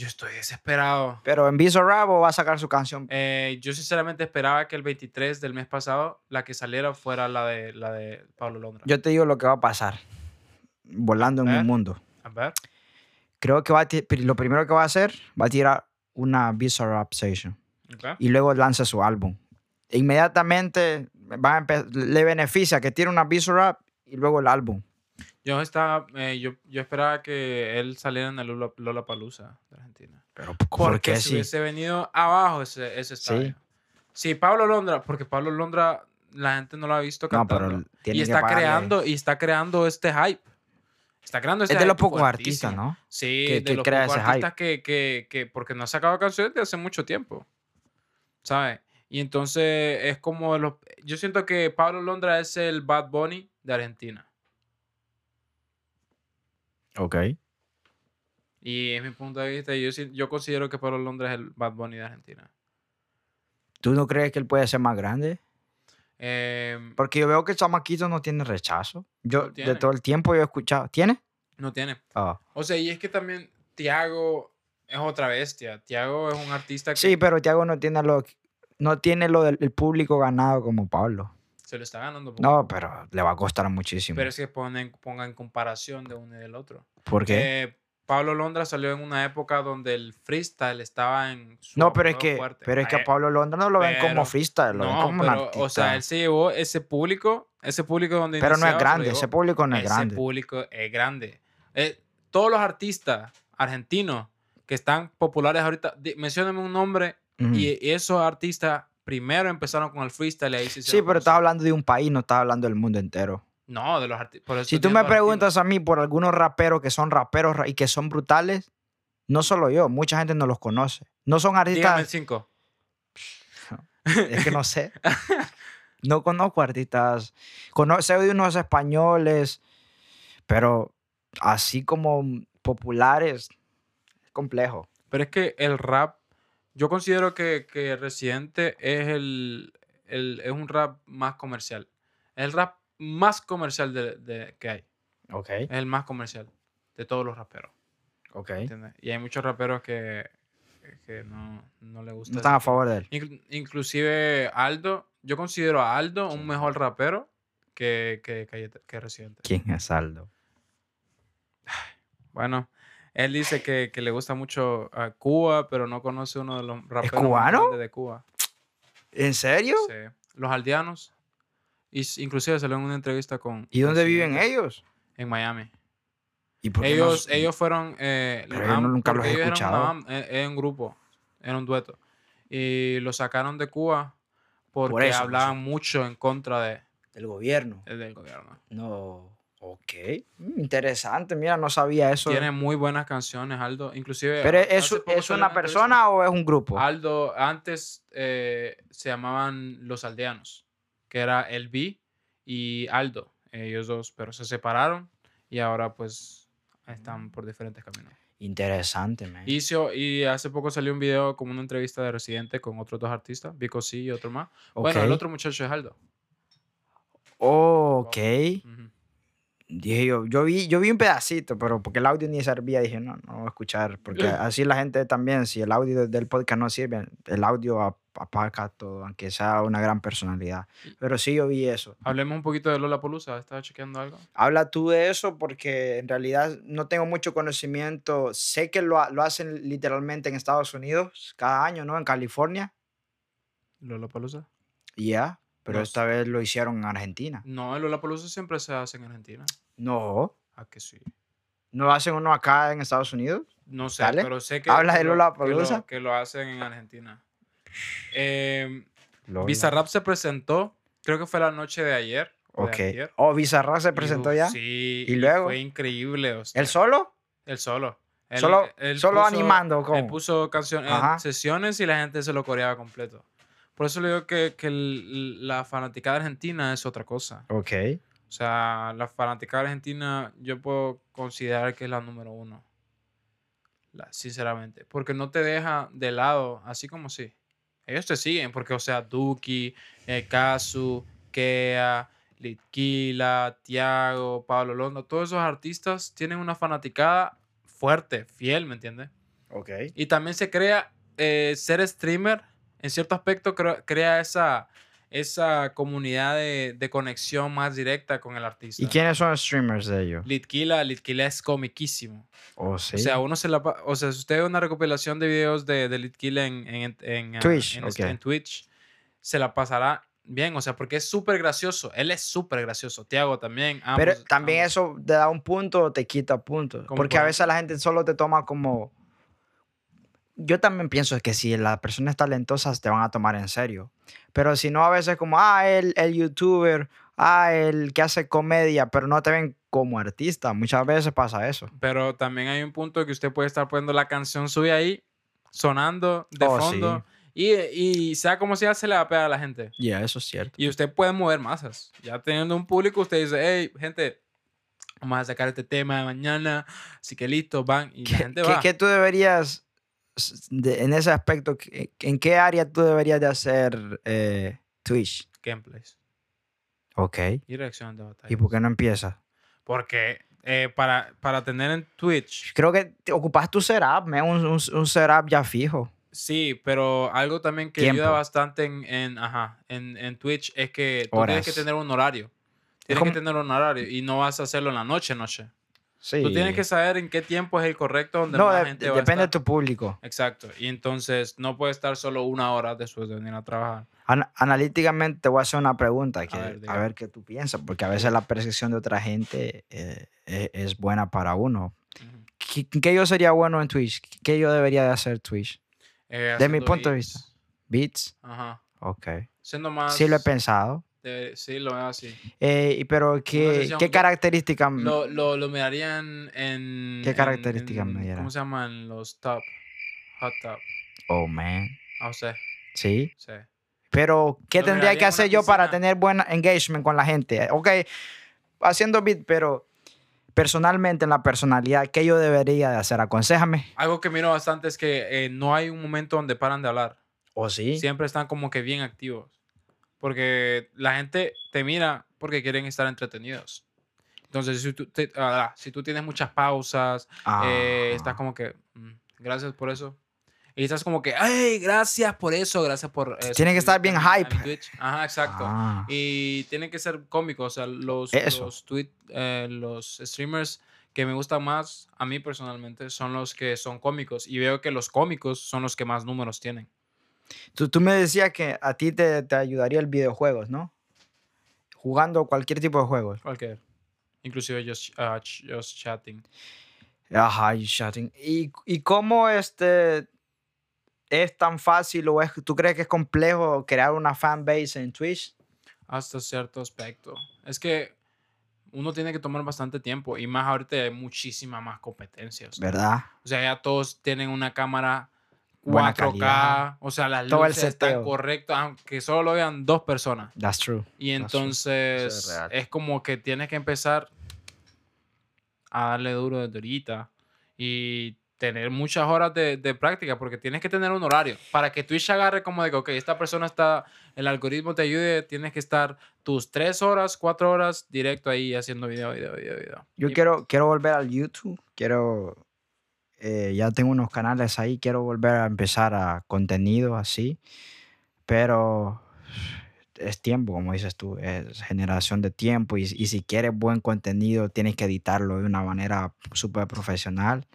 Speaker 2: Yo estoy desesperado.
Speaker 1: Pero en Bizarrap o va a sacar su canción.
Speaker 2: Eh, yo sinceramente esperaba que el 23 del mes pasado la que saliera fuera la de, la de Pablo Londra.
Speaker 1: Yo te digo lo que va a pasar. Volando en un mundo.
Speaker 2: A ver.
Speaker 1: Creo que va a lo primero que va a hacer, va a tirar una Bizarrap Session.
Speaker 2: ok.
Speaker 1: y luego lanza su álbum. Inmediatamente va a le beneficia que tiene una Bizarrap y luego el álbum.
Speaker 2: Yo, estaba, eh, yo, yo esperaba que él saliera en el Lola, Lollapalooza de Argentina.
Speaker 1: Pero
Speaker 2: Porque si hubiese venido abajo ese, ese estadio. Sí. Pablo Londra, porque Pablo Londra la gente no lo ha visto
Speaker 1: No,
Speaker 2: cantando.
Speaker 1: pero tiene
Speaker 2: y está
Speaker 1: pagarle.
Speaker 2: creando y está creando este hype. Está creando este
Speaker 1: Es de los pocos artistas, ¿no?
Speaker 2: Sí,
Speaker 1: que-
Speaker 2: de
Speaker 1: que
Speaker 2: los pocos
Speaker 1: ese
Speaker 2: artistas que, que, que, porque no ha sacado canciones de hace mucho tiempo. ¿Sabes? Y entonces es como los... Yo siento que Pablo Londra es el Bad Bunny de Argentina.
Speaker 1: Ok.
Speaker 2: Y es mi punto de vista. y Yo, yo considero que Pablo Londra es el Bad Bunny de Argentina.
Speaker 1: ¿Tú no crees que él puede ser más grande?
Speaker 2: Em,
Speaker 1: Porque yo veo que el chamaquito no tiene rechazo. Yo,
Speaker 2: No tiene.
Speaker 1: de todo el tiempo yo he escuchado. ¿Tiene?
Speaker 2: no tiene.
Speaker 1: Ah.
Speaker 2: O sea, y es que también Tiago es otra bestia. Tiago es un artista que
Speaker 1: Sí, pero Thiago no tiene lo, no tiene lo del el público ganado como Pablo.
Speaker 2: Se lo está ganando.
Speaker 1: No, pero le va a costar muchísimo.
Speaker 2: Pero es que ponen, pongan comparación de uno y del otro.
Speaker 1: ¿Por qué?
Speaker 2: Eh, Pablo Londra salió en una época donde el freestyle estaba en su
Speaker 1: no, pero es que,
Speaker 2: fuerte.
Speaker 1: pero es que
Speaker 2: Eh,
Speaker 1: a Pablo Londra no lo ven como freestyle, lo ven
Speaker 2: no,
Speaker 1: como un
Speaker 2: pero,
Speaker 1: artista.
Speaker 2: o sea, él se llevó ese público, ese público donde
Speaker 1: pero no es grande, ese público no es
Speaker 2: ese
Speaker 1: grande.
Speaker 2: público es grande. Eh, todos los artistas argentinos que están populares ahorita, mencióname un nombre
Speaker 1: Ujú.
Speaker 2: y esos artistas primero empezaron con el freestyle y ahí se
Speaker 1: Sí, pero estás hablando de un país, no estás hablando del mundo entero.
Speaker 2: No, de los artistas.
Speaker 1: Si tú me preguntas a mí por algunos raperos que son raperos ra- y que son brutales, no solo yo, mucha gente no los conoce. No son
Speaker 2: Dígame
Speaker 1: artistas,
Speaker 2: cinco.
Speaker 1: es que no sé. No conozco artistas. Conozco de unos españoles, pero así como populares, es complejo.
Speaker 2: Pero es que el rap, yo considero que, que Residente es el, el- es un rap más comercial. Es el rap más comercial de, de- que hay.
Speaker 1: Ok,
Speaker 2: Es el más comercial de todos los raperos.
Speaker 1: ok.
Speaker 2: ¿entiendes? Y hay muchos raperos que, que no, no le gusta.
Speaker 1: No están a favor de él.
Speaker 2: Inclu- inclusive Aldo, yo considero a Aldo un mejor rapero que, que, que, que Residente.
Speaker 1: ¿Quién es Aldo?
Speaker 2: Bueno, él dice que, que le gusta mucho a Cuba, pero no conoce uno de los raperos más
Speaker 1: cubano?
Speaker 2: de Cuba.
Speaker 1: ¿En serio?
Speaker 2: Sí. Los aldeanos. Y inclusive salió en una entrevista con...
Speaker 1: ¿Y dónde viven ellos?
Speaker 2: En Miami.
Speaker 1: ¿Y por qué
Speaker 2: Ellos, ellos fueron... eh,
Speaker 1: Pero yo nunca los he
Speaker 2: ellos eran una
Speaker 1: escuchado.
Speaker 2: bam- eh, Era un grupo, era un dueto. Y lo sacaron de Cuba porque
Speaker 1: eso,
Speaker 2: hablaban mucho en contra de,
Speaker 1: del gobierno?
Speaker 2: del gobierno.
Speaker 1: No. Ok. Mm, Interesante, mira, no sabía eso.
Speaker 2: Tiene muy buenas canciones, Aldo. Inclusive...
Speaker 1: ¿Pero es, es una persona o es un grupo?
Speaker 2: Aldo, antes eh, se llamaban Los Aldeanos, que era el B y Aldo, ellos dos, pero se separaron y ahora pues están por diferentes caminos.
Speaker 1: Interesante, man.
Speaker 2: Y, se- y hace poco salió un video como una entrevista de Residente con otros dos artistas, Vico C y otro más. Bueno, el otro muchacho es Aldo.
Speaker 1: Oh, ok. Dije yo, yo vi, yo vi un pedacito, pero porque el audio ni servía, dije, no, no voy a escuchar, porque así la gente también, si el audio del podcast no sirve, el audio ap- apaga todo, aunque sea una gran personalidad. Pero sí yo vi eso.
Speaker 2: Hablemos un poquito de Lola Polusa. ¿Estaba chequeando algo?
Speaker 1: Habla tú de eso porque en realidad no tengo mucho conocimiento. Sé que lo, lo hacen literalmente en Estados Unidos cada año, ¿no? En California.
Speaker 2: Lola Polusa.
Speaker 1: Ya, pero
Speaker 2: No
Speaker 1: esta vez lo hicieron en Argentina.
Speaker 2: No, el Lola Polusa siempre se hace en Argentina.
Speaker 1: No,
Speaker 2: ¿A que sí?
Speaker 1: ¿no lo hacen uno acá en Estados Unidos?
Speaker 2: No sé, pero sé que,
Speaker 1: Habla
Speaker 2: que
Speaker 1: de
Speaker 2: lo-
Speaker 1: Lollapalooza.
Speaker 2: que lo, que lo hacen en Argentina. Eh. Bizarrap se presentó, creo que fue la noche de ayer. o de
Speaker 1: Ok. Oh, Bizarrap se
Speaker 2: y,
Speaker 1: presentó
Speaker 2: uf,
Speaker 1: ya.
Speaker 2: Sí,
Speaker 1: ¿Y luego?
Speaker 2: Fue increíble.
Speaker 1: ¿El solo?
Speaker 2: El solo. Él-
Speaker 1: Solo-
Speaker 2: él
Speaker 1: solo
Speaker 2: puso-
Speaker 1: animando,
Speaker 2: Él
Speaker 1: ¿cómo?
Speaker 2: puso canciones, sesiones y la gente se lo coreaba completo. Por eso le digo que, que el- la fanaticada argentina es otra cosa.
Speaker 1: Ok.
Speaker 2: O sea, la fanaticada argentina yo puedo considerar que es la número uno. La- sinceramente. Porque no te deja de lado, así como sí. Ellos te siguen, porque, o sea, Duki, eh, Kazu, Kea, Litquila, Tiago, Pablo Londo, todos esos artistas tienen una fanaticada fuerte, fiel, ¿me entiendes?
Speaker 1: Ok.
Speaker 2: Y también se crea eh, ser streamer, en cierto aspecto cre- crea esa, esa comunidad de, de conexión más directa con el artista.
Speaker 1: ¿Y quiénes son los streamers de ellos?
Speaker 2: Litquila, Litquila es comiquísimo.
Speaker 1: Oh, sí.
Speaker 2: O sea, uno se la, o sea, si usted ve una recopilación de videos de, de Litquila en, en, en, ah,
Speaker 1: Twitch,
Speaker 2: en, Twitch, se la pasará bien, o sea, porque es súper gracioso. Él es súper gracioso. Tiago también.
Speaker 1: Pero también
Speaker 2: ambos.
Speaker 1: eso te da un punto o te quita puntos.
Speaker 2: ¿Cómo
Speaker 1: Porque
Speaker 2: por
Speaker 1: a veces la gente solo te toma como... Yo también pienso que si la persona es talentosa te van a tomar en serio. Pero si no, a veces como, ah, el, el youtuber, ah, el que hace comedia, pero no te ven como artista. Muchas veces pasa eso.
Speaker 2: Pero también hay un punto que usted puede estar poniendo la canción suya ahí, sonando de
Speaker 1: Oh, sí.
Speaker 2: fondo. Y, y sea como sea, se le va a pegar a la gente.
Speaker 1: Ya, eso es cierto.
Speaker 2: Y usted puede mover masas. Ya teniendo un público, usted dice, hey, gente, vamos a sacar este tema mañana. Así que listo, van. Y la
Speaker 1: ¿Qué,
Speaker 2: gente va.
Speaker 1: qué tú deberías, de- en ese aspecto, qué- en qué área tú deberías de hacer eh, Twitch?
Speaker 2: Gameplays
Speaker 1: Ok.
Speaker 2: y reacción de batalla.
Speaker 1: ¿Y por qué no empiezas?
Speaker 2: Porque eh, para, para tener en Twitch,
Speaker 1: Creo que te ocupas tu setup, man, un, un, un setup ya fijo.
Speaker 2: sí, pero algo también que
Speaker 1: Tiempo.
Speaker 2: ayuda bastante en, en, ajá, en, en Twitch es que tú tienes que tener un horario. Tienes
Speaker 1: como-
Speaker 2: que tener un horario y no vas a hacerlo en la noche, noche.
Speaker 1: Sí.
Speaker 2: Tú tienes que saber en qué tiempo es el correcto donde
Speaker 1: No,
Speaker 2: más
Speaker 1: de-
Speaker 2: gente va a
Speaker 1: depende de
Speaker 2: estar.
Speaker 1: tu público.
Speaker 2: Exacto. Y entonces no puedes estar solo una hora después de venir a trabajar.
Speaker 1: Ana- analíticamente te voy a hacer una pregunta que,
Speaker 2: A
Speaker 1: a,
Speaker 2: ver,
Speaker 1: ver,
Speaker 2: dígame.
Speaker 1: qué tú piensas, porque a veces la percepción de otra gente eh, e- es, buena para uno.
Speaker 2: Ujú.
Speaker 1: ¿Qué, qué yo sería bueno en Twitch? ¿Qué yo debería de hacer Twitch?
Speaker 2: Eh,
Speaker 1: De mi punto de
Speaker 2: beats.
Speaker 1: vista. ¿Beats?
Speaker 2: Ajá.
Speaker 1: Ok.
Speaker 2: Siendo más.
Speaker 1: Sí lo he pensado.
Speaker 2: De- sí, lo veo así.
Speaker 1: Eh, pero ¿qué, qué características?
Speaker 2: Lo, lo, lo mirarían en.
Speaker 1: ¿Qué características me?
Speaker 2: ¿Cómo se llaman los top? Hot top.
Speaker 1: Oh, man.
Speaker 2: Ah, sé.
Speaker 1: Sí.
Speaker 2: Sí.
Speaker 1: Pero, ¿qué
Speaker 2: Lo
Speaker 1: tendría que hacer yo para tener buen engagement con la gente? Ok, haciendo beat, pero personalmente, en la personalidad, ¿qué yo debería de hacer? Aconsejame.
Speaker 2: Algo que miro bastante es que eh, no hay un momento donde paran de hablar.
Speaker 1: ¿O sí?
Speaker 2: Siempre están como que bien activos. Porque la gente te mira porque quieren estar entretenidos. Entonces, si tú, te- ah, si tú tienes muchas pausas, eh, estás
Speaker 1: Ah.
Speaker 2: como que, "Mm, gracias por eso. Y estás como que, ay, gracias por eso, gracias por eso.
Speaker 1: Tiene que estar bien hype.
Speaker 2: en Twitch". Ajá, exacto.
Speaker 1: Ah.
Speaker 2: Y tienen que ser cómicos. O sea, los,
Speaker 1: Eso.
Speaker 2: los, tweet, eh, los streamers que me gustan más, a mí personalmente, son los que son cómicos. Y veo que los cómicos son los que más números tienen.
Speaker 1: Tú, tú me decías que a ti te, te ayudaría el videojuegos, ¿no? Jugando cualquier tipo de juegos.
Speaker 2: Cualquier. Inclusive just, ch- just chatting.
Speaker 1: Ajá, y chatting. ¿Y, y cómo este es tan fácil o es, tú crees que es complejo crear una fanbase en Twitch?
Speaker 2: Hasta cierto aspecto. Es que uno tiene que tomar bastante tiempo. Y más ahorita hay muchísima más competencia. O sea,
Speaker 1: ¿Verdad?
Speaker 2: o sea, ya todos tienen una cámara
Speaker 1: Buena
Speaker 2: 4K.
Speaker 1: calidad.
Speaker 2: O sea, las
Speaker 1: Todo el
Speaker 2: luces están
Speaker 1: seteo.
Speaker 2: correctas, aunque solo lo vean dos personas.
Speaker 1: That's true.
Speaker 2: Y
Speaker 1: That's true.
Speaker 2: entonces
Speaker 1: real.
Speaker 2: es como que tienes que empezar a darle duro desde ahorita y tener muchas horas de, de práctica porque tienes que tener un horario para que Twitch agarre como de que, ok, esta persona está, el algoritmo te ayude, tienes que estar tus tres horas, cuatro horas directo ahí haciendo video, video, video, video.
Speaker 1: Yo
Speaker 2: Y-
Speaker 1: quiero, quiero volver al YouTube. Quiero. Eh, ya tengo unos canales ahí. Quiero volver a empezar a contenido así. Pero es tiempo, como dices tú. Es generación de tiempo. Y, y si quieres buen contenido, tienes que editarlo de una manera súper profesional.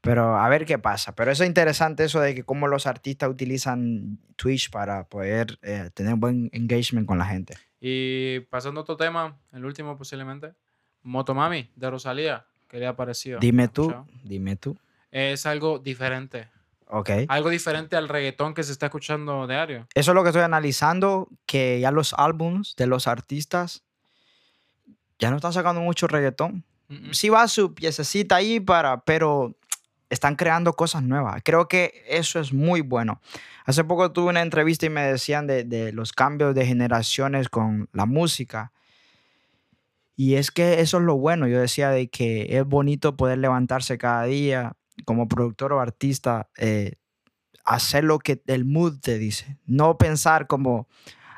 Speaker 1: Pero a ver qué pasa. Pero eso es interesante, eso de que cómo los artistas utilizan Twitch para poder eh, tener buen engagement con la gente.
Speaker 2: Y pasando a otro tema, el último posiblemente, Motomami de Rosalía, ¿qué le ha parecido?
Speaker 1: Dime
Speaker 2: ¿Has
Speaker 1: tú, dime tú.
Speaker 2: Es algo diferente.
Speaker 1: Ok.
Speaker 2: Algo diferente al reggaetón que se está escuchando diario.
Speaker 1: Eso es lo que estoy analizando, que ya los álbums de los artistas ya no están sacando mucho reggaetón.
Speaker 2: Mm, mm.
Speaker 1: Sí va su piececita ahí para, pero están creando cosas nuevas. Creo que eso es muy bueno. Hace poco tuve una entrevista y me decían de, de los cambios de generaciones con la música. Y es que eso es lo bueno. Yo decía de que es bonito poder levantarse cada día como productor o artista, eh, hacer lo que el mood te dice. No pensar como,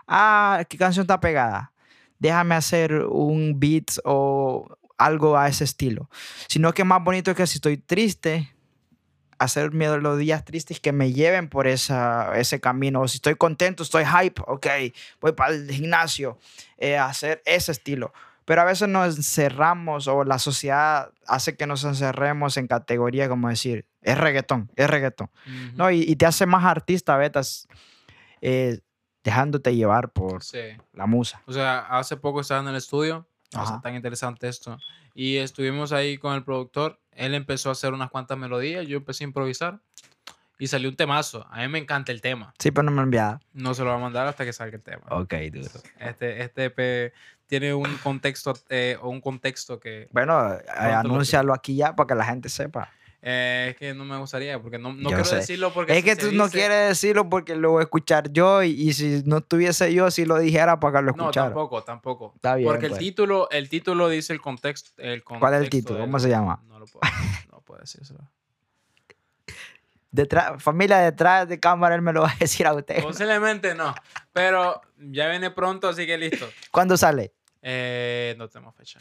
Speaker 1: ah, ¿qué canción está pegada? Déjame hacer un beat o algo a ese estilo. Sino que más bonito es que si estoy triste, hacer melodías tristes que me lleven por esa, ese camino. O si estoy contento, estoy hype, ok, voy para el gimnasio, eh, hacer ese estilo. Pero a veces nos encerramos o la sociedad hace que nos encerremos en categorías como decir, es reggaetón, es reggaetón.
Speaker 2: Ujú.
Speaker 1: ¿no? Y, y te hace más artista, Betas, eh, dejándote llevar por
Speaker 2: Sí.
Speaker 1: la musa.
Speaker 2: O sea, hace poco estaba en el estudio, o sea,
Speaker 1: Ajá.
Speaker 2: tan interesante esto, y estuvimos ahí con el productor, él empezó a hacer unas cuantas melodías, yo empecé a improvisar, y salió un temazo, a mí me encanta el tema,
Speaker 1: Sí, pero no me enviada.
Speaker 2: no se lo va a mandar hasta que salga el tema.
Speaker 1: Ok, duro.
Speaker 2: Este, este EP tiene un contexto, eh, o un contexto que
Speaker 1: Bueno, eh,
Speaker 2: lo
Speaker 1: anúncialo aquí ya para que la gente sepa.
Speaker 2: eh, es que no me gustaría, porque no, no quiero
Speaker 1: sé.
Speaker 2: decirlo porque
Speaker 1: Es
Speaker 2: si
Speaker 1: que tú no quieres decirlo porque lo voy a escuchar yo y, y si no estuviese yo, si lo dijera para que lo
Speaker 2: No,
Speaker 1: escuchara.
Speaker 2: tampoco, tampoco.
Speaker 1: Está bien,
Speaker 2: Porque el
Speaker 1: pues.
Speaker 2: título, el título dice el contexto. El
Speaker 1: ¿Cuál es el título?
Speaker 2: del-
Speaker 1: ¿Cómo se llama?
Speaker 2: No lo puedo, no puedo decírselo.
Speaker 1: Detrás, familia detrás de cámara, él me lo va a decir a usted.
Speaker 2: Posiblemente no, pero ya viene pronto, así que listo.
Speaker 1: ¿Cuándo sale?
Speaker 2: Eh, no tenemos fecha.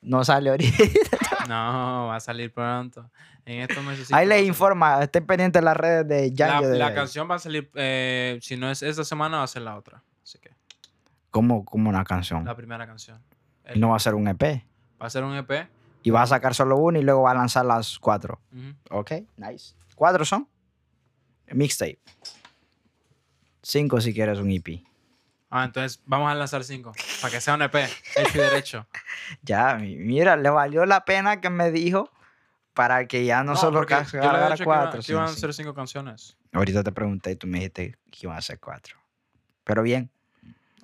Speaker 1: No sale ahorita.
Speaker 2: No, va a salir pronto. En estos meses.
Speaker 1: Ahí les informa, estén pendientes de las redes de
Speaker 2: La,
Speaker 1: Yayo. de-
Speaker 2: la canción va a salir, eh, si no es esta semana, va a ser la otra. Así que,
Speaker 1: como, como una canción.
Speaker 2: la primera canción. El-
Speaker 1: no va a ser un EP.
Speaker 2: va a ser un EP.
Speaker 1: Y va a sacar solo uno y luego va a lanzar las cuatro.
Speaker 2: Ujú.
Speaker 1: Ok, nice. ¿Cuatro son? Mixtape. Cinco si quieres un EP.
Speaker 2: Ah, entonces vamos a lanzar cinco. Para que sea un EP, hecho y derecho.
Speaker 1: Ya, mi- mira, le valió la pena que me dijo para que ya no, solo
Speaker 2: dicho que iba-
Speaker 1: cuatro.
Speaker 2: que iban a ser cinco canciones.
Speaker 1: Ahorita te pregunté y tú me dijiste que iban a ser cuatro. Pero bien.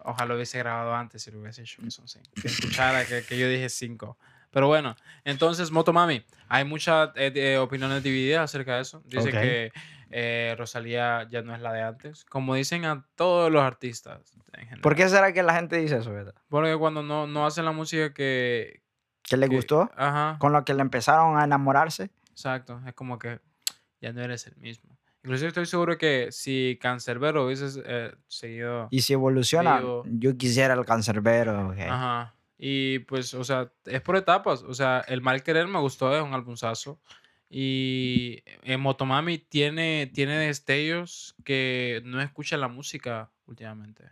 Speaker 2: Ojalá lo hubiese grabado antes y lo hubiese hecho que son cinco. Que escuchara que, que yo dije cinco. Pero bueno, entonces, Motomami, hay muchas eh, de- opiniones divididas acerca de eso. Dice
Speaker 1: Ok.
Speaker 2: que eh, Rosalía ya no es la de antes. Como dicen a todos los artistas. En general.
Speaker 1: ¿Por qué será que la gente dice eso, verdad?
Speaker 2: Porque cuando no, no hacen la música que...
Speaker 1: ¿Que le
Speaker 2: que-
Speaker 1: gustó?
Speaker 2: Ajá,
Speaker 1: Con lo que le empezaron a enamorarse.
Speaker 2: exacto. Es como que ya no eres el mismo. Inclusive estoy seguro que si Cancerbero hubiese eh, seguido...
Speaker 1: Y si evoluciona,
Speaker 2: Vivo.
Speaker 1: yo quisiera el cancerbero. ok.
Speaker 2: Ajá. Y pues, o sea, es por etapas. O sea, El Mal Querer me gustó, es un albumzazo. Y en Motomami tiene, tiene destellos que no escucha la música últimamente,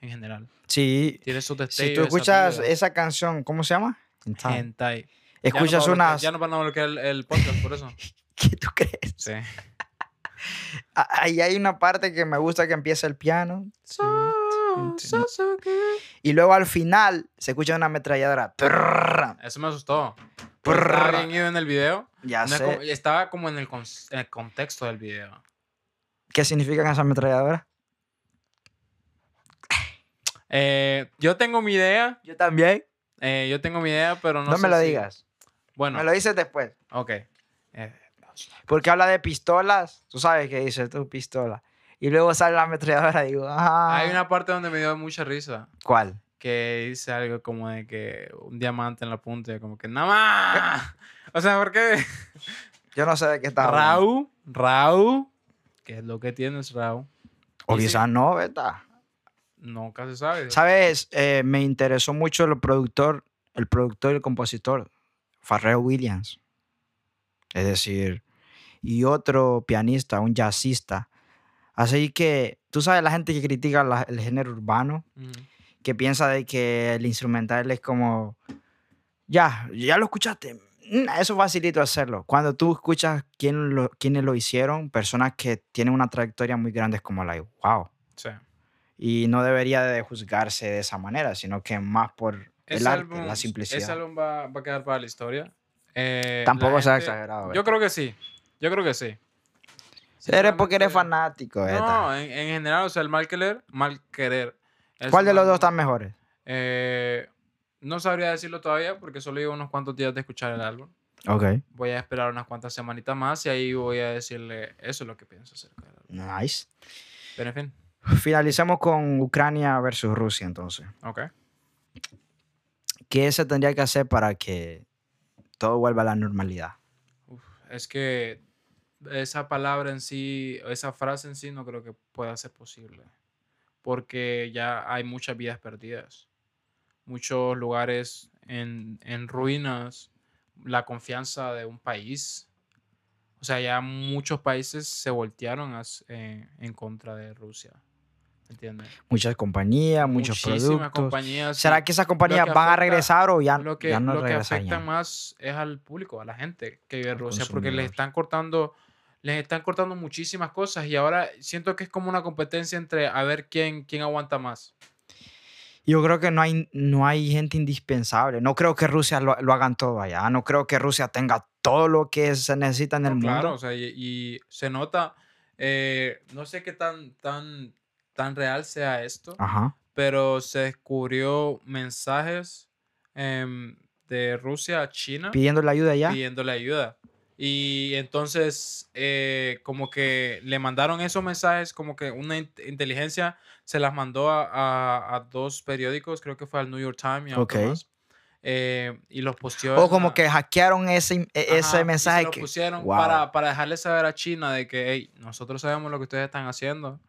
Speaker 2: en general.
Speaker 1: Sí,
Speaker 2: Tiene esos
Speaker 1: si
Speaker 2: destellos.
Speaker 1: tú
Speaker 2: esas
Speaker 1: escuchas
Speaker 2: vibras.
Speaker 1: esa canción, ¿cómo se llama? Time.
Speaker 2: Hentai.
Speaker 1: Escuchas
Speaker 2: ya no
Speaker 1: unas...
Speaker 2: Ya no van a bloquear el, el podcast por eso.
Speaker 1: ¿Qué tú crees?
Speaker 2: Sí.
Speaker 1: Ah, Ahí hay una parte que me gusta que empieza el piano. Y luego al final se escucha una ametralladora.
Speaker 2: Eso me asustó.
Speaker 1: Prrr.
Speaker 2: bien ido en el video.
Speaker 1: Ya
Speaker 2: No es
Speaker 1: sé.
Speaker 2: como- estaba como en el, con- en el contexto del video.
Speaker 1: ¿Qué significan esas ametralladoras?
Speaker 2: Eh, yo tengo mi idea.
Speaker 1: Yo también.
Speaker 2: eh, yo tengo mi idea, pero no
Speaker 1: No,
Speaker 2: sé
Speaker 1: me lo
Speaker 2: si-
Speaker 1: digas.
Speaker 2: Bueno,
Speaker 1: Me lo dices después.
Speaker 2: ok. Eh,
Speaker 1: Porque habla de pistolas. Tú sabes qué dice tu pistola. Y luego sale la ametralladora. Digo, ah.
Speaker 2: Hay una parte donde me dio mucha risa.
Speaker 1: ¿Cuál?
Speaker 2: Que dice algo como de que un diamante en la punta. y Como que nada más. O sea, ¿por qué?
Speaker 1: Yo no sé de qué está.
Speaker 2: Raúl, Raúl. ¿Qué es lo que tienes, Raúl?
Speaker 1: O quizás no, ¿verdad?
Speaker 2: Nunca se sabe.
Speaker 1: ¿Sabes? Eh, me interesó mucho el productor, el productor y el compositor, Pharrell Williams. Es decir, y otro pianista, un jazzista. Así que, tú sabes, la gente que critica la- el género urbano,
Speaker 2: Ujú.
Speaker 1: que piensa de que el instrumental es como, ya, ya lo escuchaste. Mm, Eso facilito hacerlo. Cuando tú escuchas quién lo, quiénes lo hicieron, personas que tienen una trayectoria muy grande, es como, like, wow.
Speaker 2: Sí.
Speaker 1: Y no debería de juzgarse de esa manera, sino que más por el arte,
Speaker 2: álbum-
Speaker 1: la simplicidad.
Speaker 2: Ese álbum va, va a quedar para la historia. Eh,
Speaker 1: Tampoco
Speaker 2: la
Speaker 1: sea
Speaker 2: gente-
Speaker 1: exagerado.
Speaker 2: Yo creo que sí. Yo creo que sí.
Speaker 1: Eres porque eres fanático.
Speaker 2: No, en, en general, o sea, el mal querer, mal querer.
Speaker 1: ¿Cuál de los dos están mejores?
Speaker 2: Eh, no sabría decirlo todavía porque solo llevo unos cuantos días de escuchar el álbum.
Speaker 1: Ok.
Speaker 2: Voy a esperar unas cuantas semanitas más y ahí voy a decirle eso es lo que pienso acerca del álbum.
Speaker 1: Nice.
Speaker 2: Pero en fin,
Speaker 1: Finalicemos con Ucrania versus Rusia entonces.
Speaker 2: ok.
Speaker 1: ¿Qué se tendría que hacer para que todo vuelva a la normalidad?
Speaker 2: Uf, es que esa palabra en sí, esa frase en sí no creo que pueda ser posible. Porque ya hay muchas vidas perdidas. Muchos lugares en, en ruinas. La confianza de un país. O sea, ya muchos países se voltearon eh, en contra de Rusia. ¿Entiendes?
Speaker 1: Muchas compañías, muchos
Speaker 2: Muchísimas
Speaker 1: productos.
Speaker 2: compañías.
Speaker 1: ¿Será que esas compañías
Speaker 2: que
Speaker 1: van a regresar o ya,
Speaker 2: lo que,
Speaker 1: ya no
Speaker 2: lo que afecta más es al público, a la gente que vive en Rusia, porque les están cortando, les están cortando muchísimas cosas y ahora siento que es como una competencia entre a ver quién, quién aguanta más.
Speaker 1: Yo creo que no hay, no hay gente indispensable. No creo que Rusia lo, lo hagan todo allá. No creo que Rusia tenga todo lo que se necesita en el
Speaker 2: No,
Speaker 1: mundo.
Speaker 2: claro, o sea, y, y se nota, eh, no sé qué tan, tan, tan real sea esto,
Speaker 1: Ajá.
Speaker 2: pero se descubrió mensajes em, de Rusia a China
Speaker 1: Pidiéndole ayuda allá.
Speaker 2: pidiéndole ayuda. Y entonces, eh, como que le mandaron esos mensajes, como que una int- inteligencia se las mandó a, a- a dos periódicos, creo que fue al New York Times y a otro
Speaker 1: Ok.
Speaker 2: más, eh, y los posteó.
Speaker 1: O como que hackearon ese, e-
Speaker 2: Ajá, y
Speaker 1: ese
Speaker 2: se
Speaker 1: mensaje
Speaker 2: lo
Speaker 1: que...
Speaker 2: pusieron
Speaker 1: Wow.
Speaker 2: para, para dejarle saber a China de que, hey, nosotros sabemos lo que ustedes están haciendo.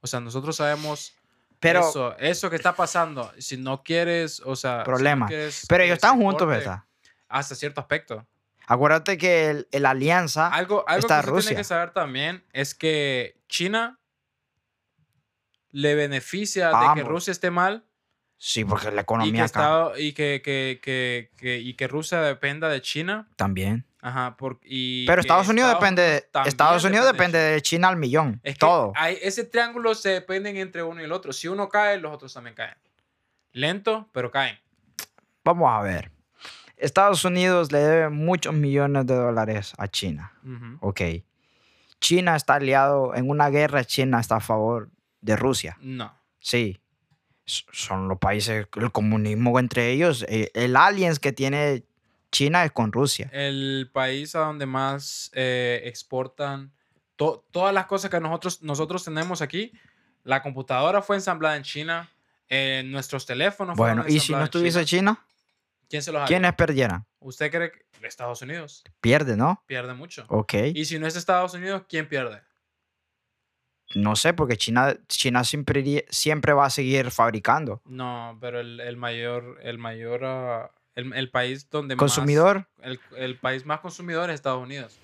Speaker 2: O sea, nosotros sabemos
Speaker 1: Pero,
Speaker 2: eso, eso que está pasando. Si no quieres, o sea, si no
Speaker 1: Problema.
Speaker 2: quieres
Speaker 1: pero
Speaker 2: que
Speaker 1: ellos están juntos, ¿verdad?
Speaker 2: Hasta cierto aspecto.
Speaker 1: Acuérdate que el, el alianza...
Speaker 2: Algo, algo
Speaker 1: está
Speaker 2: que
Speaker 1: Rusia.
Speaker 2: tiene que saber también es que China le beneficia de que
Speaker 1: Vamos.
Speaker 2: Rusia esté mal
Speaker 1: Sí, porque la
Speaker 2: y que,
Speaker 1: economía acá
Speaker 2: Estado- y que, que, que, que- y que Rusia dependa de China.
Speaker 1: también.
Speaker 2: Ajá, por, y
Speaker 1: Pero
Speaker 2: que
Speaker 1: Estados Unidos depende de...
Speaker 2: también
Speaker 1: Estados Unidos
Speaker 2: depende
Speaker 1: depende de China al millón.
Speaker 2: Es que
Speaker 1: todo.
Speaker 2: hay, ese triángulo se dependen entre uno y el otro. Si uno cae, los otros también caen. Lento, pero caen.
Speaker 1: Vamos a ver. Estados Unidos le debe muchos millones de dólares a China.
Speaker 2: Ujú.
Speaker 1: Ok. China está aliado en una guerra. China está a favor de Rusia.
Speaker 2: No.
Speaker 1: Sí. Son los países, el comunismo entre ellos. eh, El aliens que tiene China es con Rusia.
Speaker 2: El país a donde más eh, exportan to- todas las cosas que nosotros, nosotros tenemos aquí. La computadora fue ensamblada en China. eh, nuestros teléfonos
Speaker 1: Bueno, y si no estuviese
Speaker 2: China.
Speaker 1: China,
Speaker 2: ¿Quién se los?
Speaker 1: ¿quiénes perdieran?
Speaker 2: ¿Usted cree que Estados Unidos
Speaker 1: Pierde, ¿no?
Speaker 2: pierde mucho?
Speaker 1: Ok.
Speaker 2: Y si no es Estados Unidos, ¿quién pierde?
Speaker 1: No sé, porque China, China siempre, siempre va a seguir fabricando.
Speaker 2: No, pero el, el mayor, el mayor, ah, el, el país donde
Speaker 1: Consumidor,
Speaker 2: más, el, el país más consumidor es Estados Unidos.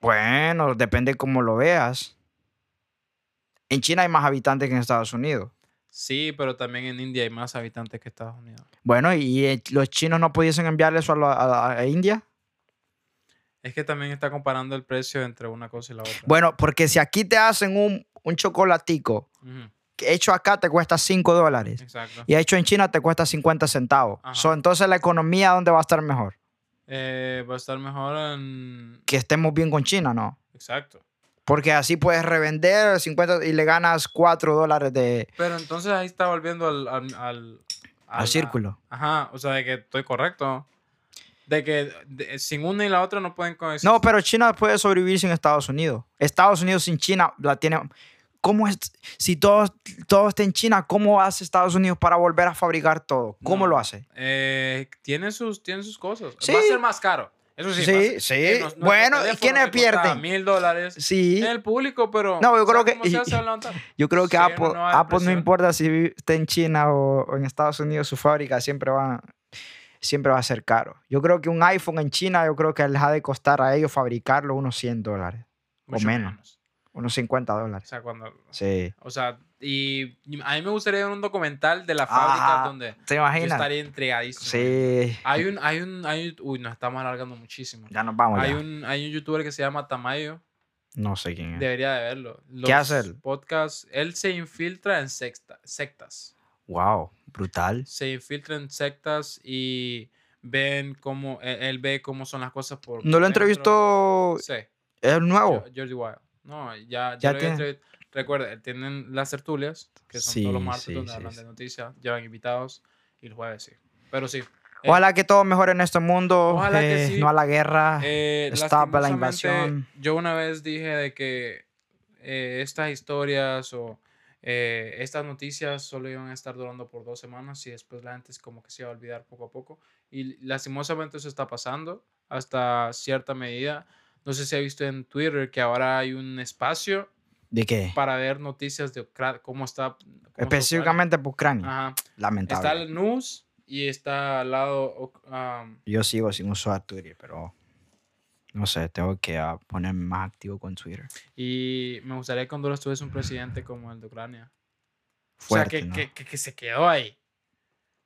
Speaker 1: bueno, depende cómo lo veas. En China hay más habitantes que en Estados Unidos.
Speaker 2: Sí, pero también en India hay más habitantes que Estados Unidos.
Speaker 1: Bueno, ¿y eh, los chinos no pudiesen enviar eso a, la- a- a India?
Speaker 2: Es que también está comparando el precio entre una cosa y la otra.
Speaker 1: Bueno, porque si aquí te hacen un, un chocolatico que hecho acá te cuesta 5 dólares
Speaker 2: exacto.
Speaker 1: y hecho en China te cuesta 50 centavos. So, entonces la economía, ¿dónde va a estar mejor?
Speaker 2: Eh, va a estar mejor en...
Speaker 1: Que estemos bien con China, ¿no?
Speaker 2: Exacto.
Speaker 1: Porque así puedes revender 50 y le ganas 4 dólares de,
Speaker 2: Pero entonces ahí está volviendo al... Al, al,
Speaker 1: al
Speaker 2: la-
Speaker 1: círculo.
Speaker 2: Ajá, o sea, de que estoy correcto. De que de- sin una y la otra no pueden coexistir.
Speaker 1: No, pero China puede sobrevivir sin Estados Unidos. Estados Unidos sin China la tiene. ¿Cómo es? Si todo, todo está en China, ¿cómo hace Estados Unidos para volver a fabricar todo? ¿Cómo
Speaker 2: No.
Speaker 1: lo hace?
Speaker 2: Eh, tiene, sus, tiene sus cosas.
Speaker 1: Sí.
Speaker 2: Va a ser más caro. Eso sí.
Speaker 1: Sí,
Speaker 2: ser-
Speaker 1: sí.
Speaker 2: eh, nos-
Speaker 1: Bueno, ¿y quiénes pierden?
Speaker 2: Mil dólares.
Speaker 1: Sí.
Speaker 2: El público, pero.
Speaker 1: No, yo creo
Speaker 2: ¿sabe
Speaker 1: que-
Speaker 2: se?
Speaker 1: Yo creo que
Speaker 2: Sí,
Speaker 1: Apple,
Speaker 2: no
Speaker 1: Apple no importa si está en China o, o en Estados Unidos, su fábrica siempre va, siempre va a ser caro. Yo creo que un iPhone en China, yo creo que les ha de costar a ellos fabricarlo unos 100 dólares, O
Speaker 2: Mucho
Speaker 1: menos. unos 50
Speaker 2: O
Speaker 1: dólares.
Speaker 2: sea, cuando.
Speaker 1: Sí.
Speaker 2: O sea, y a mí me gustaría ver un documental de la fábrica
Speaker 1: Ajá,
Speaker 2: donde
Speaker 1: ¿Te
Speaker 2: yo estaría entregadísimo.
Speaker 1: Sí.
Speaker 2: Hay un, hay un, hay un- uy, nos estamos alargando muchísimo.
Speaker 1: Ya nos vamos.
Speaker 2: Hay
Speaker 1: ya.
Speaker 2: un, hay un youtuber que se llama Tamayo.
Speaker 1: No sé quién es.
Speaker 2: Debería de verlo.
Speaker 1: ¿Qué hace
Speaker 2: Los
Speaker 1: él?
Speaker 2: Se infiltra en secta- sectas.
Speaker 1: Wow, brutal.
Speaker 2: Se infiltra en sectas y ven cómo. Él, él ve cómo son las cosas por.
Speaker 1: ¿No lo entrevistó
Speaker 2: Sí.
Speaker 1: es nuevo?
Speaker 2: Jo- Jordi Wild. No, ya, ya,
Speaker 1: Ya
Speaker 2: lo
Speaker 1: tiene-
Speaker 2: Recuerda, tienen las tertulias, que son
Speaker 1: Sí,
Speaker 2: todos los martes
Speaker 1: sí,
Speaker 2: donde
Speaker 1: sí,
Speaker 2: hablan de noticias, llevan invitados y el jueves sí. Pero sí. eh,
Speaker 1: Ojalá que todo mejore en este mundo.
Speaker 2: Ojalá que
Speaker 1: eh,
Speaker 2: sí.
Speaker 1: No a la guerra.
Speaker 2: Eh,
Speaker 1: Stop a la invasión.
Speaker 2: Yo una vez dije de que eh, estas historias o eh, estas noticias solo iban a estar durando por dos semanas y después la gente es como que se iba a olvidar poco a poco. Y lastimosamente eso está pasando hasta cierta medida. No sé si ha visto en Twitter que ahora hay un espacio
Speaker 1: ¿De qué?
Speaker 2: para ver noticias de Ucra- cómo está. cómo está
Speaker 1: Específicamente por Ucrania.
Speaker 2: Ucrania. Ajá.
Speaker 1: Lamentable.
Speaker 2: Está el news y está al lado. um,
Speaker 1: Yo sigo sin usar Twitter, pero No sé, tengo que ah, ponerme más activo con Twitter.
Speaker 2: Y me gustaría que Honduras tuviese un presidente como el de Ucrania.
Speaker 1: Fuerte,
Speaker 2: o sea, que,
Speaker 1: ¿no?
Speaker 2: que, que- que se quedó ahí.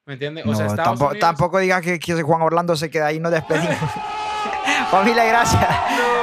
Speaker 2: ¿Me entiendes? O
Speaker 1: No,
Speaker 2: sea,
Speaker 1: tampoco,
Speaker 2: Unidos...
Speaker 1: tampoco digas que, que Juan Orlando se queda ahí, nos despedimos. Familia, gracias.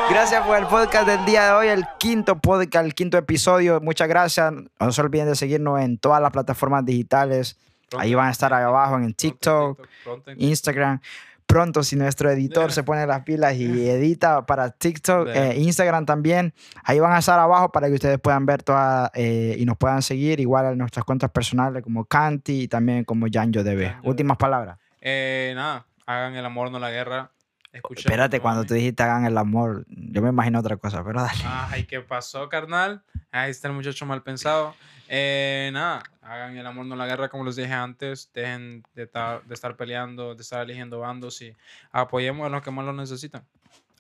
Speaker 1: Gracias por el podcast del día de hoy, el quinto podcast, el quinto episodio. Muchas gracias. No se olviden de seguirnos en todas las plataformas digitales.
Speaker 2: Pronto
Speaker 1: Ahí van a estar ahí abajo en TikTok,
Speaker 2: pronto
Speaker 1: Instagram. Pronto, si nuestro editor se pone las pilas y edita para TikTok, eh, Instagram también, ahí van a estar abajo para que ustedes puedan ver todas eh, y nos puedan seguir, igual en nuestras cuentas personales como Canti y también como Janjo DB. Últimas palabras.
Speaker 2: Eh, nada, hagan el amor, no la guerra. Escuchen
Speaker 1: Espérate, cuando tú dijiste hagan el amor, yo me imagino otra cosa, pero dale.
Speaker 2: Ay, ¿qué pasó, carnal? Ahí está el muchacho mal pensado. Eh, nada, hagan el amor, no la guerra, como les dije antes. Dejen de, ta- de estar peleando, de estar eligiendo bandos y apoyemos a los que más lo necesitan.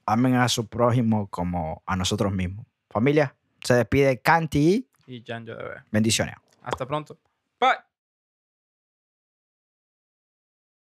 Speaker 1: Amen a su prójimo como a nosotros mismos. Familia, se despide Canti y
Speaker 2: Y Jan, yo debe.
Speaker 1: bendiciones.
Speaker 2: Hasta pronto. Bye.